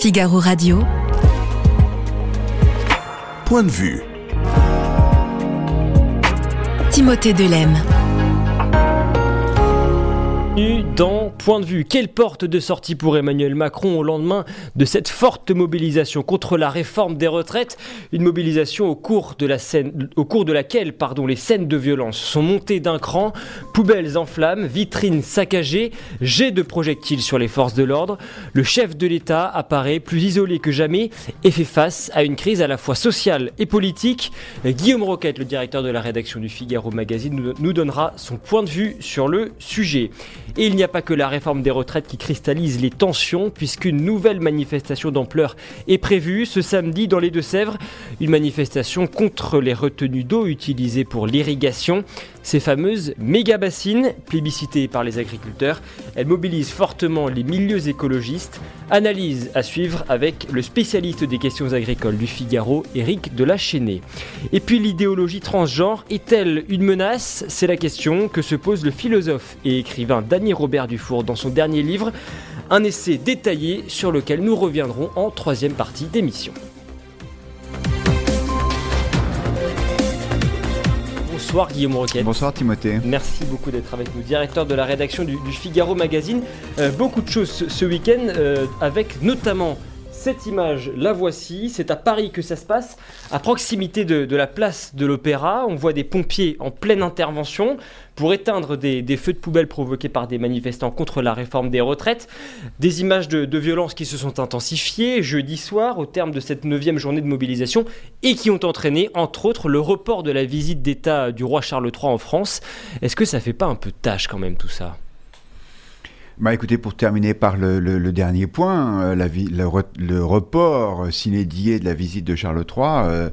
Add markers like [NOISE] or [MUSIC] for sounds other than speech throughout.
Figaro Radio. Point de vue. Timothée Delem dans Point de vue. Quelle porte de sortie pour Emmanuel Macron au lendemain de cette forte mobilisation contre la réforme des retraites? Une mobilisation au cours de, la scène, au cours de laquelle pardon, les scènes de violence sont montées d'un cran, poubelles en flammes, vitrines saccagées, jets de projectiles sur les forces de l'ordre. Le chef de l'État apparaît plus isolé que jamais et fait face à une crise à la fois sociale et politique. Guillaume Roquette, le directeur de la rédaction du Figaro Magazine, nous donnera son point de vue sur le sujet. Et il n'y a pas que la réforme des retraites qui cristallise les tensions, puisqu'une nouvelle manifestation d'ampleur est prévue ce samedi dans les Deux-Sèvres. Une manifestation contre les retenues d'eau utilisées pour l'irrigation. Ces fameuses méga-bassines, plébiscitées par les agriculteurs, elles mobilisent fortement les milieux écologistes. Analyse à suivre avec le spécialiste des questions agricoles du Figaro, Éric Delachesnay. Et puis l'idéologie transgenre est-elle une menace? C'est la question que se pose le philosophe et écrivain Dany Robert Dufour dans son dernier livre, un essai détaillé sur lequel nous reviendrons en troisième partie d'émission. Bonsoir Guillaume Roquette. Bonsoir Timothée. Merci beaucoup d'être avec nous, directeur de la rédaction du, Figaro Magazine. Euh, beaucoup de choses ce, week-end, euh, avec notamment cette image, la voici, c'est à Paris que ça se passe, à proximité de, la place de l'Opéra. On voit des pompiers en pleine intervention pour éteindre des, feux de poubelle provoqués par des manifestants contre la réforme des retraites. Des images de, de violence qui se sont intensifiées jeudi soir au terme de cette neuvième journée de mobilisation et qui ont entraîné, entre autres, le report de la visite d'État du roi Charles III en France. Est-ce que ça fait pas un peu tâche quand même tout ça? Bah écoutez, pour terminer par le, dernier point, euh, le, report s'inédié de la visite de Charles III, euh,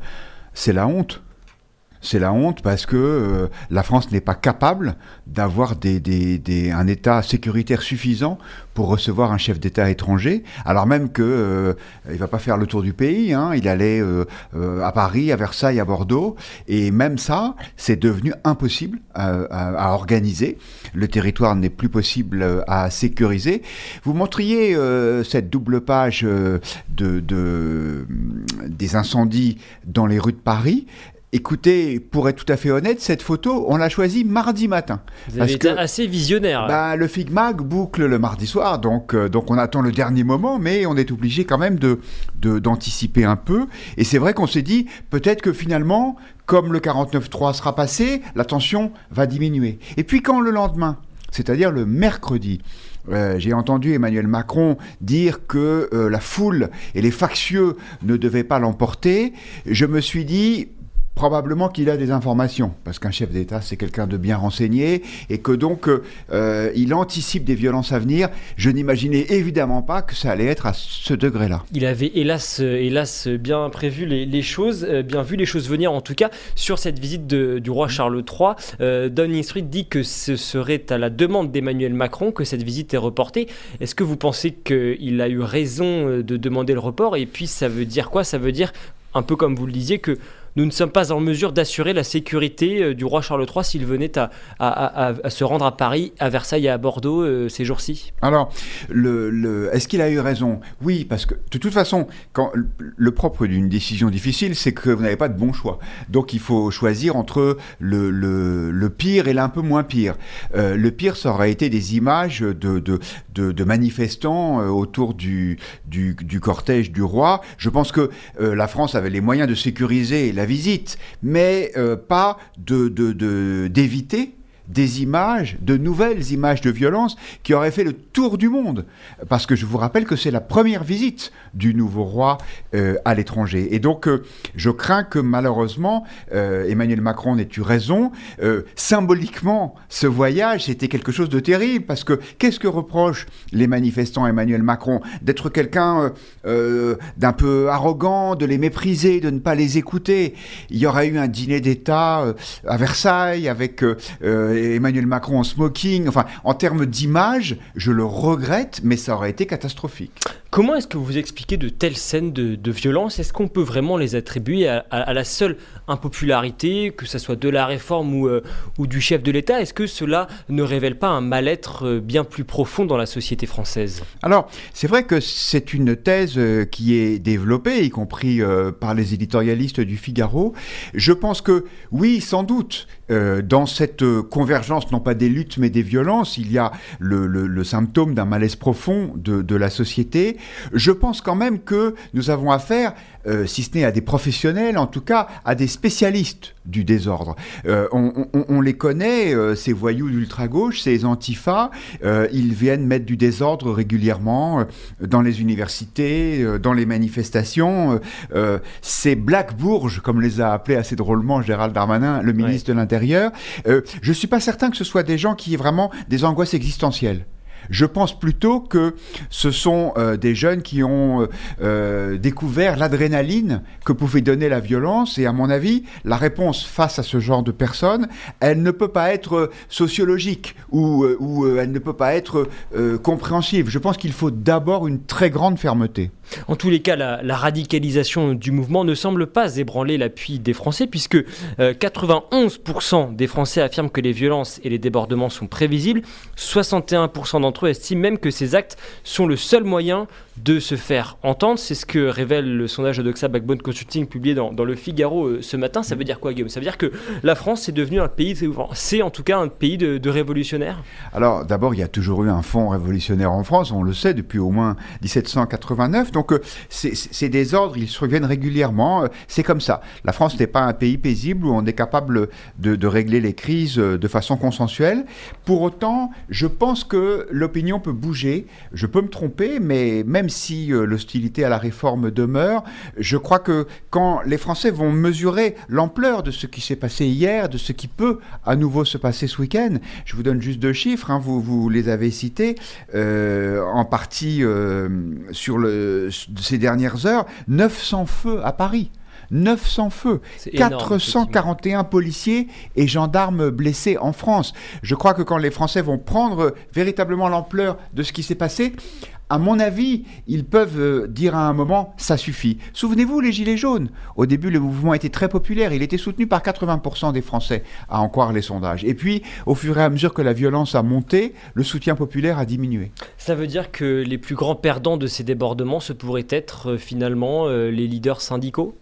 c'est la honte. C'est la honte parce que euh, la France n'est pas capable d'avoir un État sécuritaire suffisant pour recevoir un chef d'État étranger, alors même que euh, il va pas faire le tour du pays. Hein, il allait euh, à Paris, à Versailles, à Bordeaux, et même ça, c'est devenu impossible à, organiser. Le territoire n'est plus possible à sécuriser. Vous montriez cette double page de, de, des incendies dans les rues de Paris. Écoutez, pour être tout à fait honnête, cette photo, on l'a choisie mardi matin. Vous avez été assez visionnaire. Bah, le Figmag boucle le mardi soir, donc, euh, donc on attend le dernier moment, mais on est obligé quand même de, d'anticiper un peu. Et c'est vrai qu'on s'est dit, peut-être que finalement, comme le 49.3 sera passé, la tension va diminuer. Et puis quand le lendemain, c'est-à-dire le mercredi, euh, j'ai entendu Emmanuel Macron dire que euh, la foule et les factieux ne devaient pas l'emporter. Je me suis dit, probablement qu'il a des informations, parce qu'un chef d'État, c'est quelqu'un de bien renseigné, et que donc euh, il anticipe des violences à venir. Je n'imaginais évidemment pas que ça allait être à ce degré-là. Il avait hélas, euh, hélas bien prévu les, choses, euh, bien vu les choses venir, en tout cas sur cette visite du roi Charles III. Euh, Downing Street dit que ce serait à la demande d'Emmanuel Macron que cette visite est reportée. Est-ce que vous pensez qu'il a eu raison de demander le report? Et puis ça veut dire quoi? Ça veut dire un peu comme vous le disiez, que nous ne sommes pas en mesure d'assurer la sécurité euh, du roi Charles III s'il venait à, se rendre à Paris, à Versailles et à Bordeaux euh, ces jours-ci Alors, le, est-ce qu'il a eu raison? Oui, parce que de toute façon, le propre d'une décision difficile, c'est que vous n'avez pas de bon choix. Donc il faut choisir entre le, pire et l'un peu moins pire. Euh, le pire, ça aurait été des images de, manifestants autour du, cortège du roi. Je pense que la France avait les moyens de sécuriser la visite, mais euh, pas de d'éviter de, des images, de nouvelles images de violence qui auraient fait le tour du monde. Parce que je vous rappelle que c'est la première visite du nouveau roi euh, à l'étranger. Et donc, euh, je crains que malheureusement, euh, Emmanuel Macron ait eu raison. symboliquement, ce voyage, c'était quelque chose de terrible. Parce que qu'est-ce que reprochent les manifestants Emmanuel Macron? D'être quelqu'un d'un peu arrogant, de les mépriser, de ne pas les écouter. Il y aurait eu un dîner d'État à Versailles avec Emmanuel Macron en smoking. Enfin, en termes d'image, je le regrette, mais ça aurait été catastrophique. Comment est-ce que vous expliquez de telles scènes de, violence? Est-ce qu'on peut vraiment les attribuer à, la seule impopularité, que ce soit de la réforme ou, euh, ou du chef de l'État? Est-ce que cela ne révèle pas un mal-être euh, bien plus profond dans la société française? Alors, c'est vrai que c'est une thèse euh, qui est développée, y compris par les éditorialistes du Figaro. Je pense que oui, sans doute, dans cette convergence, non pas des luttes, mais des violences, il y a le, symptôme d'un malaise profond de la société. Je pense quand même que nous avons affaire euh, si ce n'est à des professionnels, en tout cas à des spécialistes du désordre. Euh, on, les connaît, euh, ces voyous d'ultra-gauche, ces antifas, ils viennent mettre du désordre régulièrement dans les universités, dans les manifestations. ces Black Bourges, comme les a appelés assez drôlement Gérald Darmanin, le ministre de l'Intérieur, je ne suis pas certain que ce soit des gens qui aient vraiment des angoisses existentielles. Je pense plutôt que ce sont euh, des jeunes qui ont euh, euh, découvert l'adrénaline que pouvait donner la violence. Et à mon avis, la réponse face à ce genre de personnes, elle ne peut pas être sociologique ou, ou elle ne peut pas être compréhensive. Je pense qu'il faut d'abord une très grande fermeté. En tous les cas, la, radicalisation du mouvement ne semble pas ébranler l'appui des Français, puisque 91% des Français affirment que les violences et les débordements sont prévisibles, 61% d'entre eux estiment même que ces actes sont le seul moyen de se faire entendre. C'est ce que révèle le sondage d'Oxa Backbone Consulting publié dans, le Figaro euh, ce matin. Ça veut dire quoi, Guillaume? Ça veut dire que la France est devenue un pays, c'est en tout cas un pays de, révolutionnaires? Alors d'abord, il y a toujours eu un fonds révolutionnaire en France, on le sait depuis au moins 1789. Donc euh, ces désordres, ils surviennent régulièrement. Euh, c'est comme ça. La France n'est pas un pays paisible où on est capable de, de régler les crises de façon consensuelle. Pour autant, je pense que l'opinion peut bouger. Je peux me tromper, mais même si euh, l'hostilité à la réforme demeure, je crois que quand les Français vont mesurer l'ampleur de ce qui s'est passé hier, de ce qui peut à nouveau se passer ce week-end, je vous donne juste deux chiffres, hein, vous, vous les avez cités, euh, en partie euh, sur le, ces dernières heures, 900 feux à Paris. 900 feux, 441 policiers et gendarmes blessés en France. Je crois que quand les Français vont prendre véritablement l'ampleur de ce qui s'est passé, à mon avis, ils peuvent euh, dire à un moment ça suffit. Souvenez-vous les Gilets jaunes. Au début, le mouvement était très populaire. Il était soutenu par 80% des Français, à en croire les sondages. Et puis, au fur et à mesure que la violence a monté, le soutien populaire a diminué. Ça veut dire que les plus grands perdants de ces débordements, ce pourraient être euh, finalement euh, les leaders syndicaux?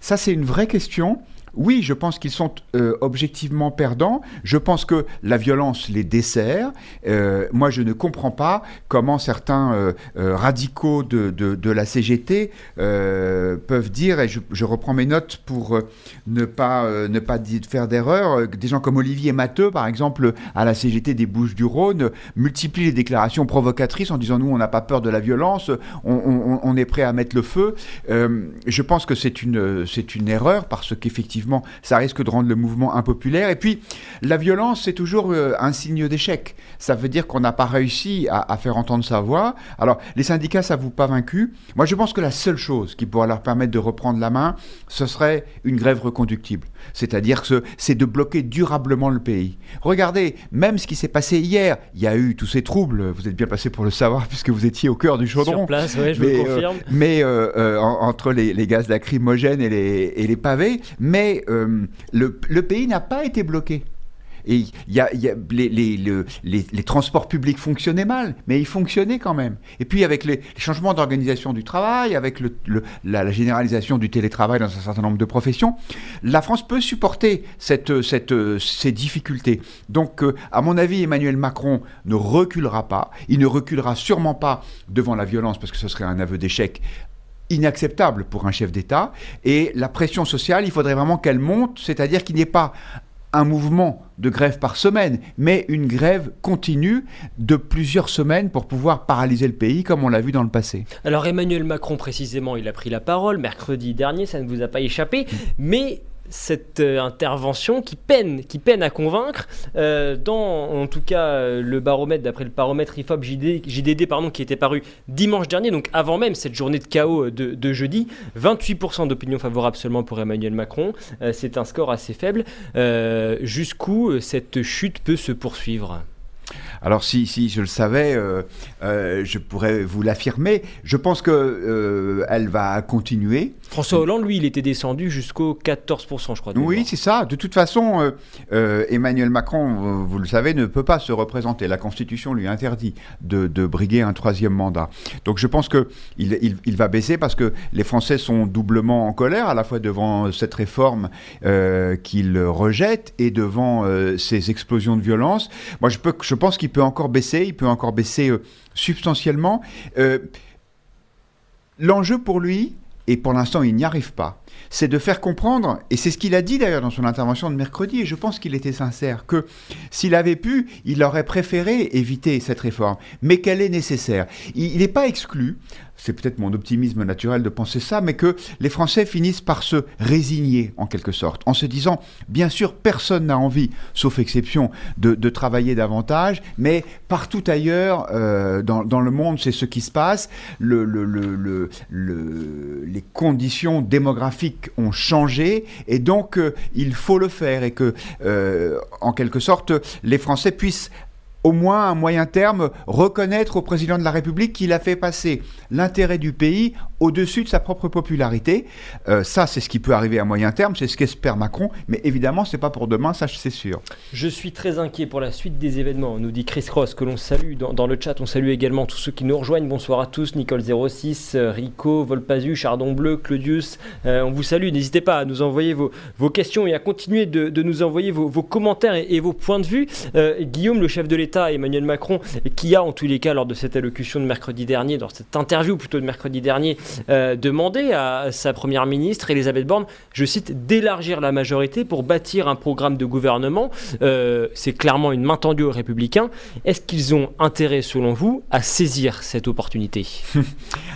Ça, c'est une vraie question. Oui, je pense qu'ils sont euh, objectivement perdants. Je pense que la violence les dessert. Euh, moi, je ne comprends pas comment certains euh, radicaux de, de, la CGT peuvent dire, et je, reprends mes notes pour ne pas, ne pas faire d'erreur, des gens comme Olivier Matteux, par exemple, à la CGT des Bouches-du-Rhône, multiplient les déclarations provocatrices en disant nous, on n'a pas peur de la violence, on, est prêt à mettre le feu. je pense que c'est une, une erreur parce qu'effectivement, ça risque de rendre le mouvement impopulaire. Et puis, la violence, c'est toujours euh, un signe d'échec. Ça veut dire qu'on n'a pas réussi à, faire entendre sa voix. Alors, les syndicats, ça vous pas vaincu. Moi, je pense que la seule chose qui pourra leur permettre de reprendre la main, ce serait une grève reconductible. C'est-à-dire que c'est de bloquer durablement le pays. Regardez, même ce qui s'est passé hier, il y a eu tous ces troubles. Vous êtes bien passé pour le savoir [LAUGHS] puisque vous étiez au cœur du chaudron. Sur place, oui, je mais, vous confirme. Euh, mais euh, entre les, les, gaz lacrymogènes et les, et les pavés, mais euh, le, pays n'a pas été bloqué. Et les, transports publics fonctionnaient mal, mais ils fonctionnaient quand même. Et puis avec les, changements d'organisation du travail, avec la, généralisation du télétravail dans un certain nombre de professions, la France peut supporter ces difficultés. Donc, euh, à mon avis, Emmanuel Macron ne reculera pas. Il ne reculera sûrement pas devant la violence, parce que ce serait un aveu d'échec inacceptable pour un chef d'État. Et la pression sociale, il faudrait vraiment qu'elle monte, c'est-à-dire qu'il n'y ait pas un mouvement de grève par semaine, mais une grève continue de plusieurs semaines pour pouvoir paralyser le pays comme on l'a vu dans le passé. Alors Emmanuel Macron précisément, il a pris la parole mercredi dernier, ça ne vous a pas échappé, mais cette euh, intervention qui peine, qui peine à convaincre. Euh, dans, en tout cas, euh, le baromètre, d'après le baromètre IFOP JDD, qui était paru dimanche dernier, donc avant même cette journée de chaos de, jeudi, 28% d'opinion favorable seulement pour Emmanuel Macron. c'est un score assez faible. Jusqu'où cette chute peut se poursuivre? Alors si, si je le savais, euh, euh, je pourrais vous l'affirmer. Je pense que euh, elle va continuer. François Hollande, lui, il était descendu jusqu'au 14%, je crois. Oui, c'est ça. De toute façon, euh, Emmanuel Macron, vous, le savez, ne peut pas se représenter. La Constitution lui interdit de, de briguer un troisième mandat. Donc je pense que il, va baisser parce que les Français sont doublement en colère, à la fois devant cette réforme qu'ils rejettent et devant ces explosions de violence. Moi, je, peux, je pense qu'il peut encore baisser. Il peut encore baisser euh, substantiellement. Euh, L'enjeu pour lui, et pour l'instant il n'y arrive pas, c'est de faire comprendre, et c'est ce qu'il a dit d'ailleurs dans son intervention de mercredi, et je pense qu'il était sincère, que s'il avait pu, il aurait préféré éviter cette réforme, mais qu'elle est nécessaire. Il n'est pas exclu, c'est peut-être mon optimisme naturel de penser ça, mais que les Français finissent par se résigner en quelque sorte, en se disant, bien sûr, personne n'a envie, sauf exception, de, travailler davantage, mais partout ailleurs euh, dans, le monde, c'est ce qui se passe. Le, le- le- le- le- les conditions démographiques ont changé, et donc euh, il faut le faire, et que, euh, en quelque sorte, les Français puissent au moins à moyen terme, reconnaître au président de la République qu'il a fait passer l'intérêt du pays au-dessus de sa propre popularité. Euh, ça, c'est ce qui peut arriver à moyen terme, c'est ce qu'espère Macron, mais évidemment, c'est pas pour demain, ça c'est sûr. Je suis très inquiet pour la suite des événements, nous dit Chris Cross, que l'on salue dans, dans le chat. On salue également tous ceux qui nous rejoignent. Bonsoir à tous, Nicole06, euh, Rico, Volpazu, Chardon Bleu, Claudius. Euh, on vous salue. N'hésitez pas à nous envoyer vos, vos questions et à continuer de, de nous envoyer vos, vos commentaires et, et vos points de vue. Euh, Guillaume, le chef de l'État, Emmanuel Macron, qui a en tous les cas, lors de cette allocution de mercredi dernier, dans cette interview plutôt de mercredi dernier, euh, demandé à sa première ministre, Elisabeth Borne, je cite, d'élargir la majorité pour bâtir un programme de gouvernement. Euh, c'est clairement une main tendue aux républicains. Est-ce qu'ils ont intérêt, selon vous, à saisir cette opportunité? [LAUGHS]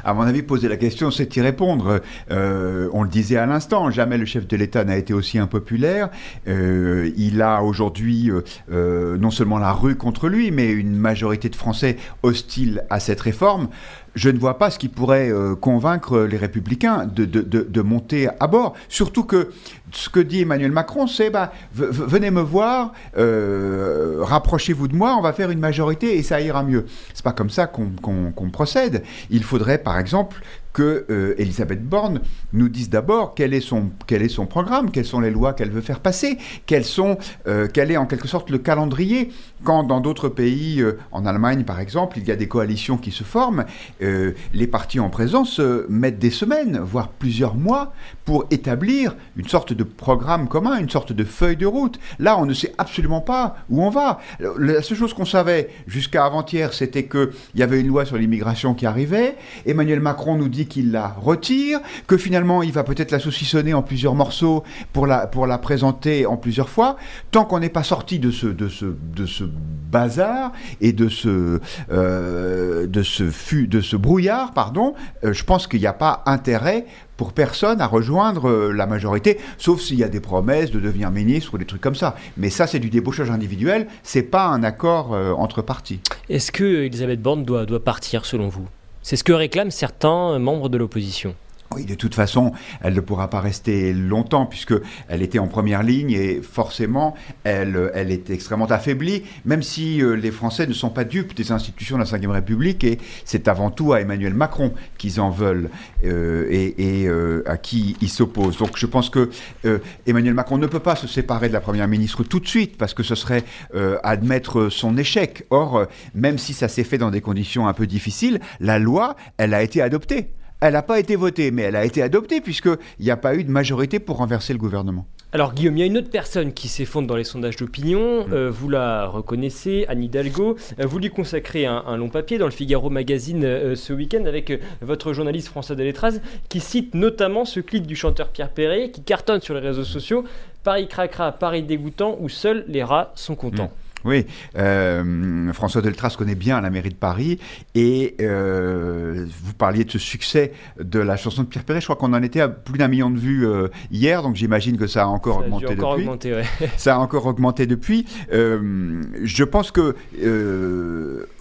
À mon avis, poser la question, c'est y répondre. Euh, on le disait à l'instant, jamais le chef de l'État n'a été aussi impopulaire. Il a aujourd'hui non seulement la rue contre lui, mais une majorité de Français hostiles à cette réforme. Je ne vois pas ce qui pourrait euh, convaincre les républicains de, de- de- monter à bord. Surtout que ce que dit Emmanuel Macron, c'est bah, venez me voir, euh, rapprochez-vous de moi, on va faire une majorité et ça ira mieux. C'est pas comme ça qu'on procède. Il faudrait, par exemple, que euh, Elisabeth Borne nous dise d'abord quel est son quel est son programme, quelles sont les lois qu'elle veut faire passer, quels sont euh, quel est en quelque sorte le calendrier. Quand dans d'autres pays, euh, en Allemagne par exemple, il y a des coalitions qui se forment, les partis en présence mettent des semaines, voire plusieurs mois, pour établir une sorte de programme commun, une sorte de feuille de route. Là, on ne sait absolument pas où on va. La seule chose qu'on savait jusqu'à avant-hier, c'était qu'il y avait une loi sur l'immigration qui arrivait. Emmanuel Macron nous dit qu'il la retire, que finalement il va peut-être la saucissonner en plusieurs morceaux pour la, pour la présenter en plusieurs fois. Tant qu'on n'est pas sorti de ce, de, ce, de ce bazar et de ce, euh, de ce, de ce brouillard, pardon, euh, je pense qu'il n'y a pas intérêt pour personne à rejoindre euh, la majorité, sauf s'il y a des promesses de devenir ministre ou des trucs comme ça. Mais ça, c'est du débauchage individuel, c'est pas un accord entre partis. Est-ce que Elisabeth Borne doit, doit partir, selon vous? C'est ce que réclament certains membres de l'opposition. Oui, de toute façon, elle ne pourra pas rester longtemps puisque elle était en première ligne et forcément, elle, elle est extrêmement affaiblie, même si euh, les Français ne sont pas dupes des institutions de la Ve République et c'est avant tout à Emmanuel Macron qu'ils en veulent euh, et, et, euh, à qui ils s'opposent. Donc je pense que euh, Emmanuel Macron ne peut pas se séparer de la Première ministre tout de suite parce que ce serait euh, admettre son échec. Or, euh, même si ça s'est fait dans des conditions un peu difficiles, la loi, elle a été adoptée. Elle n'a pas été votée, mais elle a été adoptée puisqu'il n'y a pas eu de majorité pour renverser le gouvernement. Alors Guillaume, il y a une autre personne qui s'effondre dans les sondages d'opinion, euh, vous la reconnaissez, Anne Hidalgo, Euh, vous lui consacrez un, un long papier dans le Figaro Magazine euh, ce week-end avec votre journaliste François Deletraz qui cite notamment ce clip du chanteur Pierre Perret qui cartonne sur les réseaux sociaux, Paris cracra, Paris dégoûtant où seuls les rats sont contents. Oui, euh, François Deltras connaît bien la mairie de Paris et euh, vous parliez de ce succès de la chanson de Pierre Perret. Je crois qu'on en était à plus d'un million de vues euh, hier, donc j'imagine que ça a encore Ça a augmenté encore depuis. augmenter, ouais. Ça a encore augmenté depuis. Je pense que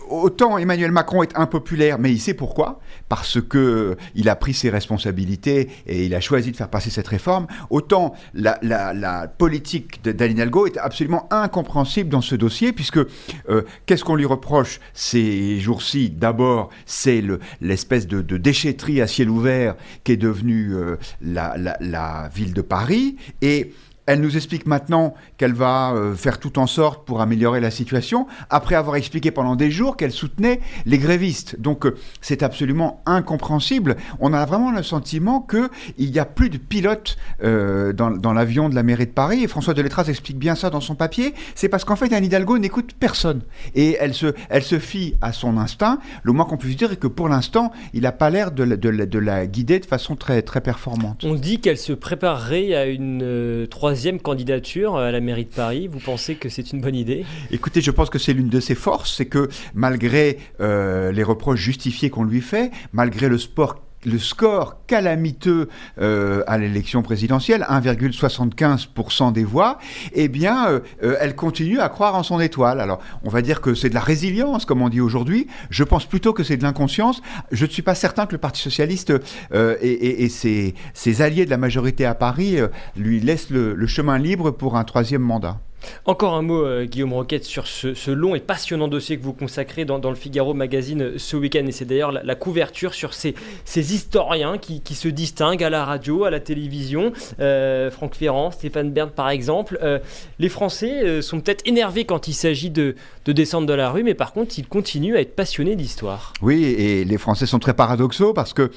autant Emmanuel Macron est impopulaire, mais il sait pourquoi, parce que il a pris ses responsabilités et il a choisi de faire passer cette réforme. Autant la, politique d'Aline Algo est absolument incompréhensible dans ce dossier, puisque euh, qu'est-ce qu'on lui reproche ces jours-ci? D'abord, c'est l'espèce de, déchetterie à ciel ouvert qui est devenue euh, la, la ville de Paris, et elle nous explique maintenant qu'elle va euh, faire tout en sorte pour améliorer la situation, après avoir expliqué pendant des jours qu'elle soutenait les grévistes. Donc euh, c'est absolument incompréhensible. On a vraiment le sentiment qu'il n'y a plus de pilote euh, dans, l'avion de la mairie de Paris, et François Deletraz explique bien ça dans son papier, c'est parce qu'en fait Anne Hidalgo n'écoute personne, et elle se, fie à son instinct. Le moins qu'on puisse dire est que pour l'instant, il n'a pas l'air de, de, la guider de façon très, très performante. On dit qu'elle se préparerait à une troisième troisième candidature à la mairie de Paris. Vous pensez que c'est une bonne idée? Écoutez, je pense que c'est l'une de ses forces, c'est que malgré euh, les reproches justifiés qu'on lui fait, malgré le sport le score calamiteux euh, à l'élection présidentielle, 1,75% des voix, eh bien, euh, euh, elle continue à croire en son étoile. Alors, on va dire que c'est de la résilience, comme on dit aujourd'hui. Je pense plutôt que c'est de l'inconscience. Je ne suis pas certain que le Parti socialiste et, ses, alliés de la majorité à Paris lui laissent le chemin libre pour un troisième mandat. Encore un mot, euh, Guillaume Roquette, sur ce, long et passionnant dossier que vous consacrez dans, le Figaro Magazine euh, ce week-end. Et c'est d'ailleurs la, couverture sur ces, historiens qui, se distinguent à la radio, à la télévision. Euh, Franck Ferrand, Stéphane Bern, par exemple. les Français sont peut-être énervés quand il s'agit de, descendre de la rue, mais par contre, ils continuent à être passionnés d'histoire. Oui, et les Français sont très paradoxaux parce que,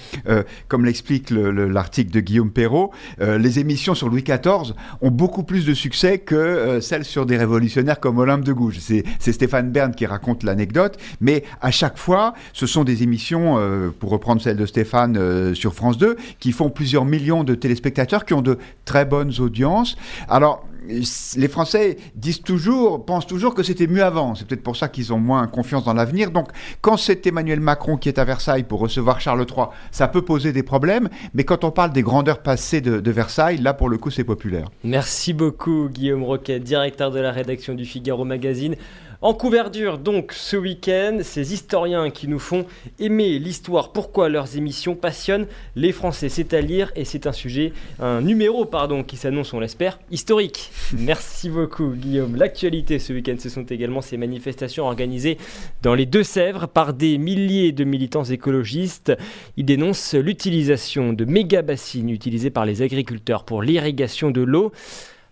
comme l'explique l'article de Guillaume Perrault, les émissions sur Louis XIV ont beaucoup plus de succès que celles sur des révolutionnaires comme Olympe de Gouges. C'est Stéphane Bern qui raconte l'anecdote, mais à chaque fois, ce sont des émissions, euh, pour reprendre celle de Stéphane euh, sur France 2, qui font plusieurs millions de téléspectateurs, qui ont de très bonnes audiences. Alors, les Français disent toujours, pensent toujours que c'était mieux avant. C'est peut-être pour ça qu'ils ont moins confiance dans l'avenir. Donc, quand c'est Emmanuel Macron qui est à Versailles pour recevoir Charles III, ça peut poser des problèmes. Mais quand on parle des grandeurs passées de, Versailles, là, pour le coup, c'est populaire. Merci beaucoup, Guillaume Roquet, directeur de la rédaction du Figaro Magazine. En couverture, donc, ce week-end, ces historiens qui nous font aimer l'histoire, pourquoi leurs émissions passionnent les Français. C'est à lire et c'est un sujet, un numéro, pardon, qui s'annonce, on l'espère, historique. [LAUGHS] Merci beaucoup, Guillaume. L'actualité ce week-end, ce sont également ces manifestations organisées dans les Deux-Sèvres par des milliers de militants écologistes. Ils dénoncent l'utilisation de méga bassines utilisées par les agriculteurs pour l'irrigation de l'eau.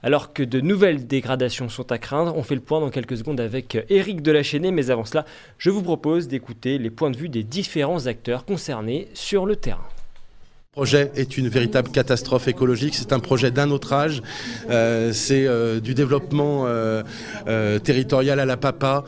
Alors que de nouvelles dégradations sont à craindre, on fait le point dans quelques secondes avec Éric Delachaînée, mais avant cela, je vous propose d'écouter les points de vue des différents acteurs concernés sur le terrain projet est une véritable catastrophe écologique. C'est un projet d'un autre âge. Euh, c'est euh, du développement euh, territorial à la papa,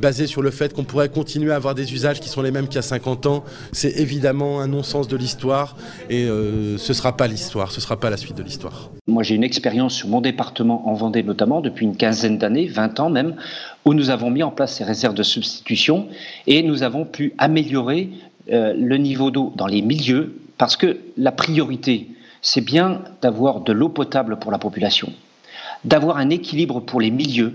basé sur le fait qu'on pourrait continuer à avoir des usages qui sont les mêmes qu'il y a 50 ans. C'est évidemment un non-sens de l'histoire et ce ne sera pas l'histoire, ce ne sera pas la suite de l'histoire. Moi, j'ai une expérience sur mon département en Vendée notamment depuis une quinzaine d'années, 20 ans même, où nous avons mis en place ces réserves de substitution et nous avons pu améliorer le niveau d'eau dans les milieux parce que la priorité, c'est bien d'avoir de l'eau potable pour la population, d'avoir un équilibre pour les milieux,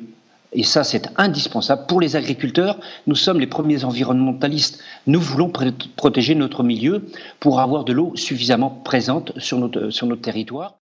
et ça c'est indispensable. Pour les agriculteurs, nous sommes les premiers environnementalistes. Nous voulons protéger notre milieu pour avoir de l'eau suffisamment présente sur notre, sur notre territoire.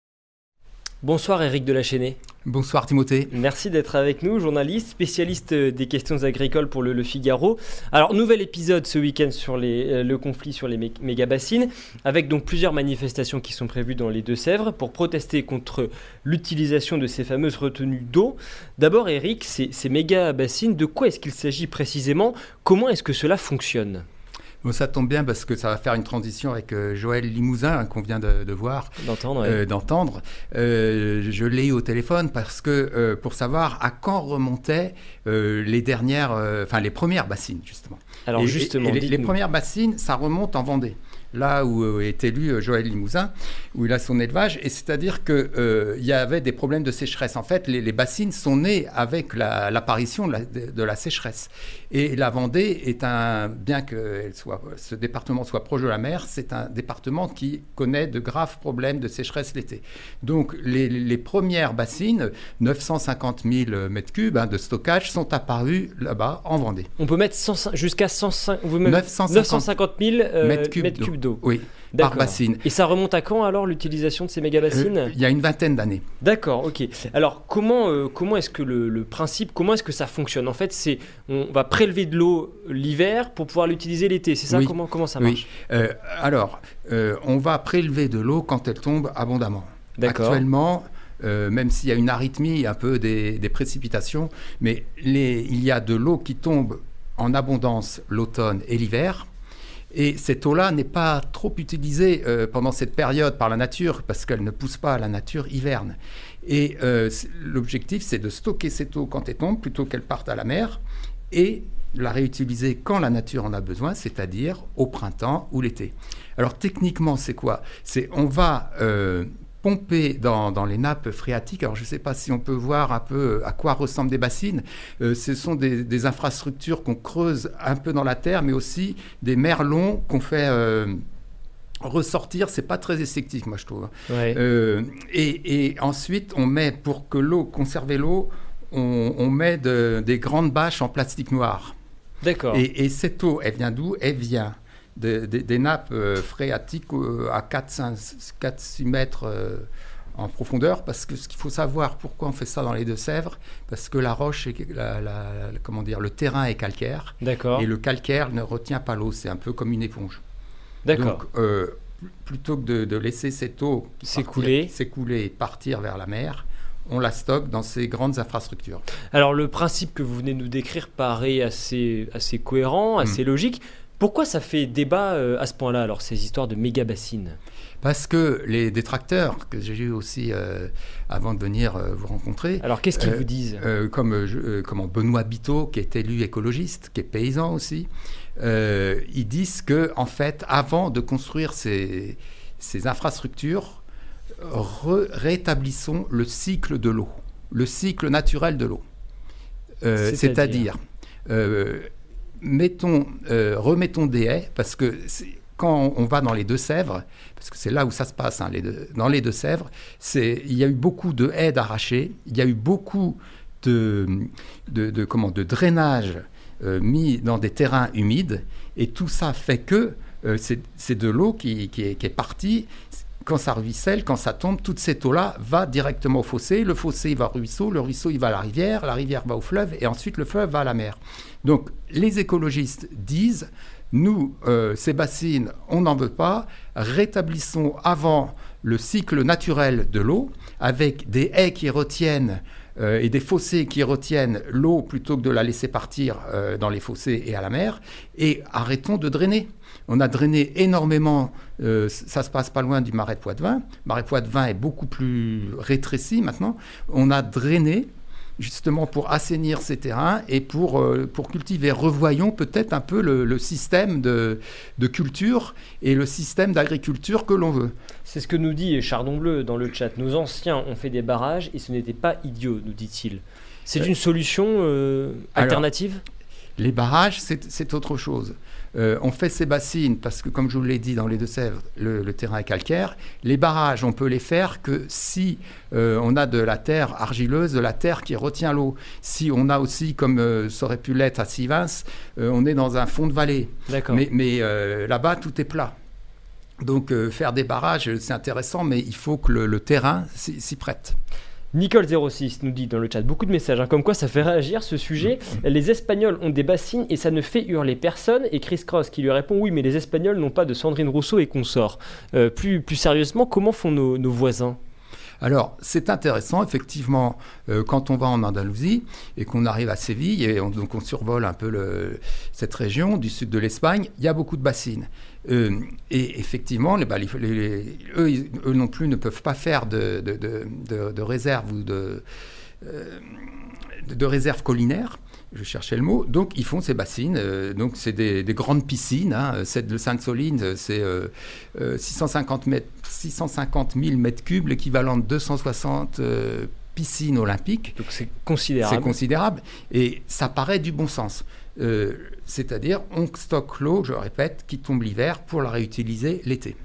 Bonsoir Eric Delachaînée. Bonsoir Timothée. Merci d'être avec nous, journaliste, spécialiste euh, des questions agricoles pour le, Figaro. Alors, nouvel épisode ce week-end sur euh, le conflit sur les méga-bassines, avec donc plusieurs manifestations qui sont prévues dans les Deux-Sèvres pour protester contre l'utilisation de ces fameuses retenues d'eau. D'abord, Eric, ces, ces méga-bassines, de quoi est-ce qu'il s'agit précisément? Comment est-ce que cela fonctionne? Ça tombe bien parce que ça va faire une transition avec euh, Joël Limousin hein, qu'on vient de, voir, d'entendre. Euh, d'entendre. Euh, je l'ai eu au téléphone parce que pour savoir à quand remontaient les dernières, enfin les premières bassines justement. Alors justement, les, premières bassines, ça remonte en Vendée. Là où est élu Joël Limousin, où il a son élevage. Et c'est-à-dire qu'il y avait des problèmes de sécheresse. En fait, les, bassines sont nées avec l'apparition de, la sécheresse. Et la Vendée est un, bien que soit, ce département soit proche de la mer, c'est un département qui connaît de graves problèmes de sécheresse l'été. Donc les, premières bassines, 950 000 m3 hein, de stockage, sont apparues là-bas en Vendée. On peut mettre jusqu'à 950 000 m3 d'eau. Oui par bassine. Et ça remonte à quand alors l'utilisation de ces méga bassines euh, Il y a une vingtaine d'années. D'accord, ok. Alors comment, euh, comment est-ce que le, principe, comment est-ce que ça fonctionne? En fait, c'est on va prélever de l'eau l'hiver pour pouvoir l'utiliser l'été, c'est ça? Comment, comment ça marche? Oui. Euh, alors, on va prélever de l'eau quand elle tombe abondamment. Actuellement, même s'il y a une arythmie un peu des, des précipitations, mais les, il y a de l'eau qui tombe en abondance l'automne et l'hiver. Et cette eau-là n'est pas trop utilisée euh, pendant cette période par la nature parce qu'elle ne pousse pas, la nature hiverne. Et euh, l'objectif, c'est de stocker cette eau quand elle tombe plutôt qu'elle parte à la mer et la réutiliser quand la nature en a besoin, c'est-à-dire au printemps ou l'été. Alors techniquement, c'est quoi? C'est on va euh, pomper dans, les nappes phréatiques. Alors je ne sais pas si on peut voir un peu à quoi ressemblent des bassines. Euh, ce sont des, infrastructures qu'on creuse un peu dans la terre, mais aussi des merlons qu'on fait... Euh, ressortir, c'est pas très esthétique, moi je trouve. Euh, et, ensuite, on met pour que l'eau, conserver l'eau, on, met des grandes bâches en plastique noir. D'accord. Et, et, cette eau, elle vient d'où? Elle vient des, nappes euh, phréatiques euh, à 4-6 mètres euh, en profondeur, parce que ce qu'il faut savoir, pourquoi on fait ça dans les Deux-Sèvres, parce que la roche, comment dire, le terrain est calcaire, et le calcaire ne retient pas l'eau, c'est un peu comme une éponge. D'accord. Donc, plutôt que de, laisser cette eau s'écouler et partir vers la mer, on la stocke dans ces grandes infrastructures. Alors le principe que vous venez de nous décrire paraît assez, assez cohérent, assez hmm. logique. Pourquoi ça fait débat euh, à ce point-là, alors, ces histoires de méga bassines? Parce que les détracteurs, que j'ai eu aussi euh, avant de venir euh, vous rencontrer. Alors, qu'est-ce qu'ils vous disent? Comme, comme Benoît Biteau, qui est élu écologiste, qui est paysan aussi, ils disent que, en fait, avant de construire ces, ces infrastructures, rétablissons le cycle de l'eau, le cycle naturel de l'eau. C'est-à-dire, mettons, euh, remettons des haies, parce que quand on va dans les Deux-Sèvres, parce que c'est là où ça se passe, hein, dans les Deux-Sèvres, il y a eu beaucoup de haies d'arrachées, il y a eu beaucoup de, de, comment, de drainage euh, mis dans des terrains humides, et tout ça fait que euh, c'est de l'eau qui, est, partie quand ça ruisselle, quand ça tombe, toute cette eau-là va directement au fossé. Le fossé, va au ruisseau. Le ruisseau, il va à la rivière. La rivière va au fleuve. Et ensuite, le fleuve va à la mer. Donc, les écologistes disent, nous, euh, ces bassines, on n'en veut pas. Rétablissons avant le cycle naturel de l'eau avec des haies qui retiennent euh, et des fossés qui retiennent l'eau plutôt que de la laisser partir euh, dans les fossés et à la mer. Et arrêtons de drainer. On a drainé énormément, euh, ça se passe pas loin du marais de Poitevin. Le marais de Poitevin est beaucoup plus rétréci maintenant. On a drainé justement pour assainir ces terrains et pour, euh, pour cultiver. Revoyons peut-être un peu le, système de, de, culture et le système d'agriculture que l'on veut. C'est ce que nous dit Chardon Bleu dans le chat. Nos anciens ont fait des barrages et ce n'était pas idiot, nous dit-il. C'est euh, une solution alternative? Les barrages, c'est autre chose. Euh, on fait ces bassines parce que, comme je vous l'ai dit, dans les Deux-Sèvres, le, terrain est calcaire. Les barrages, on peut les faire que si euh, on a de la terre argileuse, de la terre qui retient l'eau. Si on a aussi, comme euh, ça aurait pu l'être à Sivins, on est dans un fond de vallée. Mais, mais là-bas, tout est plat. Donc faire des barrages, c'est intéressant, mais il faut que le terrain s'y prête. Nicole06 nous dit dans le chat beaucoup de messages, hein, comme quoi ça fait réagir ce sujet. Les Espagnols ont des bassines et ça ne fait hurler personne. Et Chris Cross qui lui répond oui, mais les Espagnols n'ont pas de Sandrine Rousseau et consorts. Euh, plus, sérieusement, comment font nos voisins? Alors, c'est intéressant, effectivement, euh, quand on va en Andalousie et qu'on arrive à Séville, et on, donc on survole un peu cette région du sud de l'Espagne, il y a beaucoup de bassines. Euh, et effectivement, bah, eux, non plus ne peuvent pas faire de, de, réserve ou de de réserves collinaires je cherchais le mot. Donc, ils font ces bassines. Euh, donc, c'est des, grandes piscines. Hein. Celle de Sainte-Soline, c'est 650, 650 000 mètres cubes, l'équivalent de 260 euh, piscines olympiques. Donc, c'est considérable. C'est considérable. Et ça paraît du bon sens. Euh, c'est-à-dire, on stocke l'eau, je répète, qui tombe l'hiver pour la réutiliser l'été.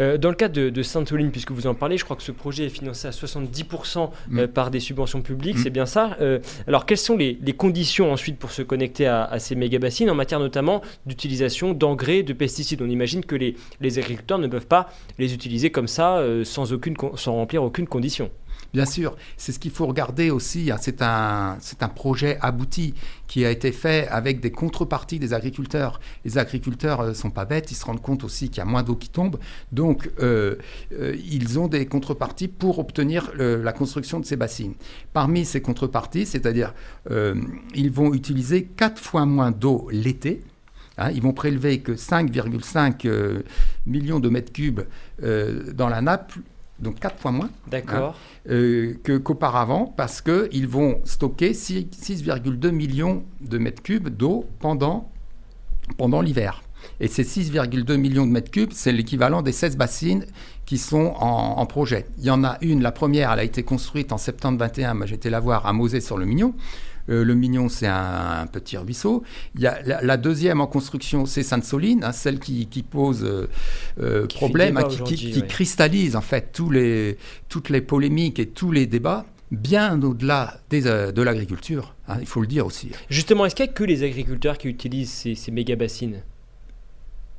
Euh, dans le cas de, Sainte-Soline, puisque vous en parlez, je crois que ce projet est financé à 70% euh, mm. par des subventions publiques, mm. c'est bien ça. Euh, alors, quelles sont les, conditions ensuite pour se connecter à, ces méga-bassines en matière notamment d'utilisation d'engrais, de pesticides? On imagine que les, les, agriculteurs ne peuvent pas les utiliser comme ça sans, aucune, sans remplir aucune condition. Bien sûr, c'est ce qu'il faut regarder aussi. Hein. C'est un, projet abouti qui a été fait avec des contreparties des agriculteurs. Les agriculteurs ne euh, sont pas bêtes, ils se rendent compte aussi qu'il y a moins d'eau qui tombe. Donc, euh, euh, ils ont des contreparties pour obtenir la construction de ces bassines. Parmi ces contreparties, c'est-à-dire, ils vont utiliser quatre fois moins d'eau l'été. Hein. ils vont prélever que 5,5 millions de mètres cubes dans la nappe donc 4 fois moins hein, euh, qu'auparavant, parce qu'ils vont stocker 6,2 millions de mètres cubes d'eau pendant, pendant l'hiver. Et ces 6,2 millions de mètres cubes, c'est l'équivalent des 16 bassines qui sont en, projet. Il y en a une, la première, elle a été construite en septembre 21, moi j'étais la voir à Mosée-sur-le-Mignon. Euh, le Mignon, c'est un, petit ruisseau. Il y a la, deuxième en construction, c'est Sainte-Soline, hein, celle qui, pose euh, euh, problème, hein, qui, cristallise en fait tous les, toutes les polémiques et tous les débats bien au-delà de l'agriculture, hein, il faut le dire aussi. Justement, est-ce qu'il n'y a que les agriculteurs qui utilisent ces, ces méga bassines?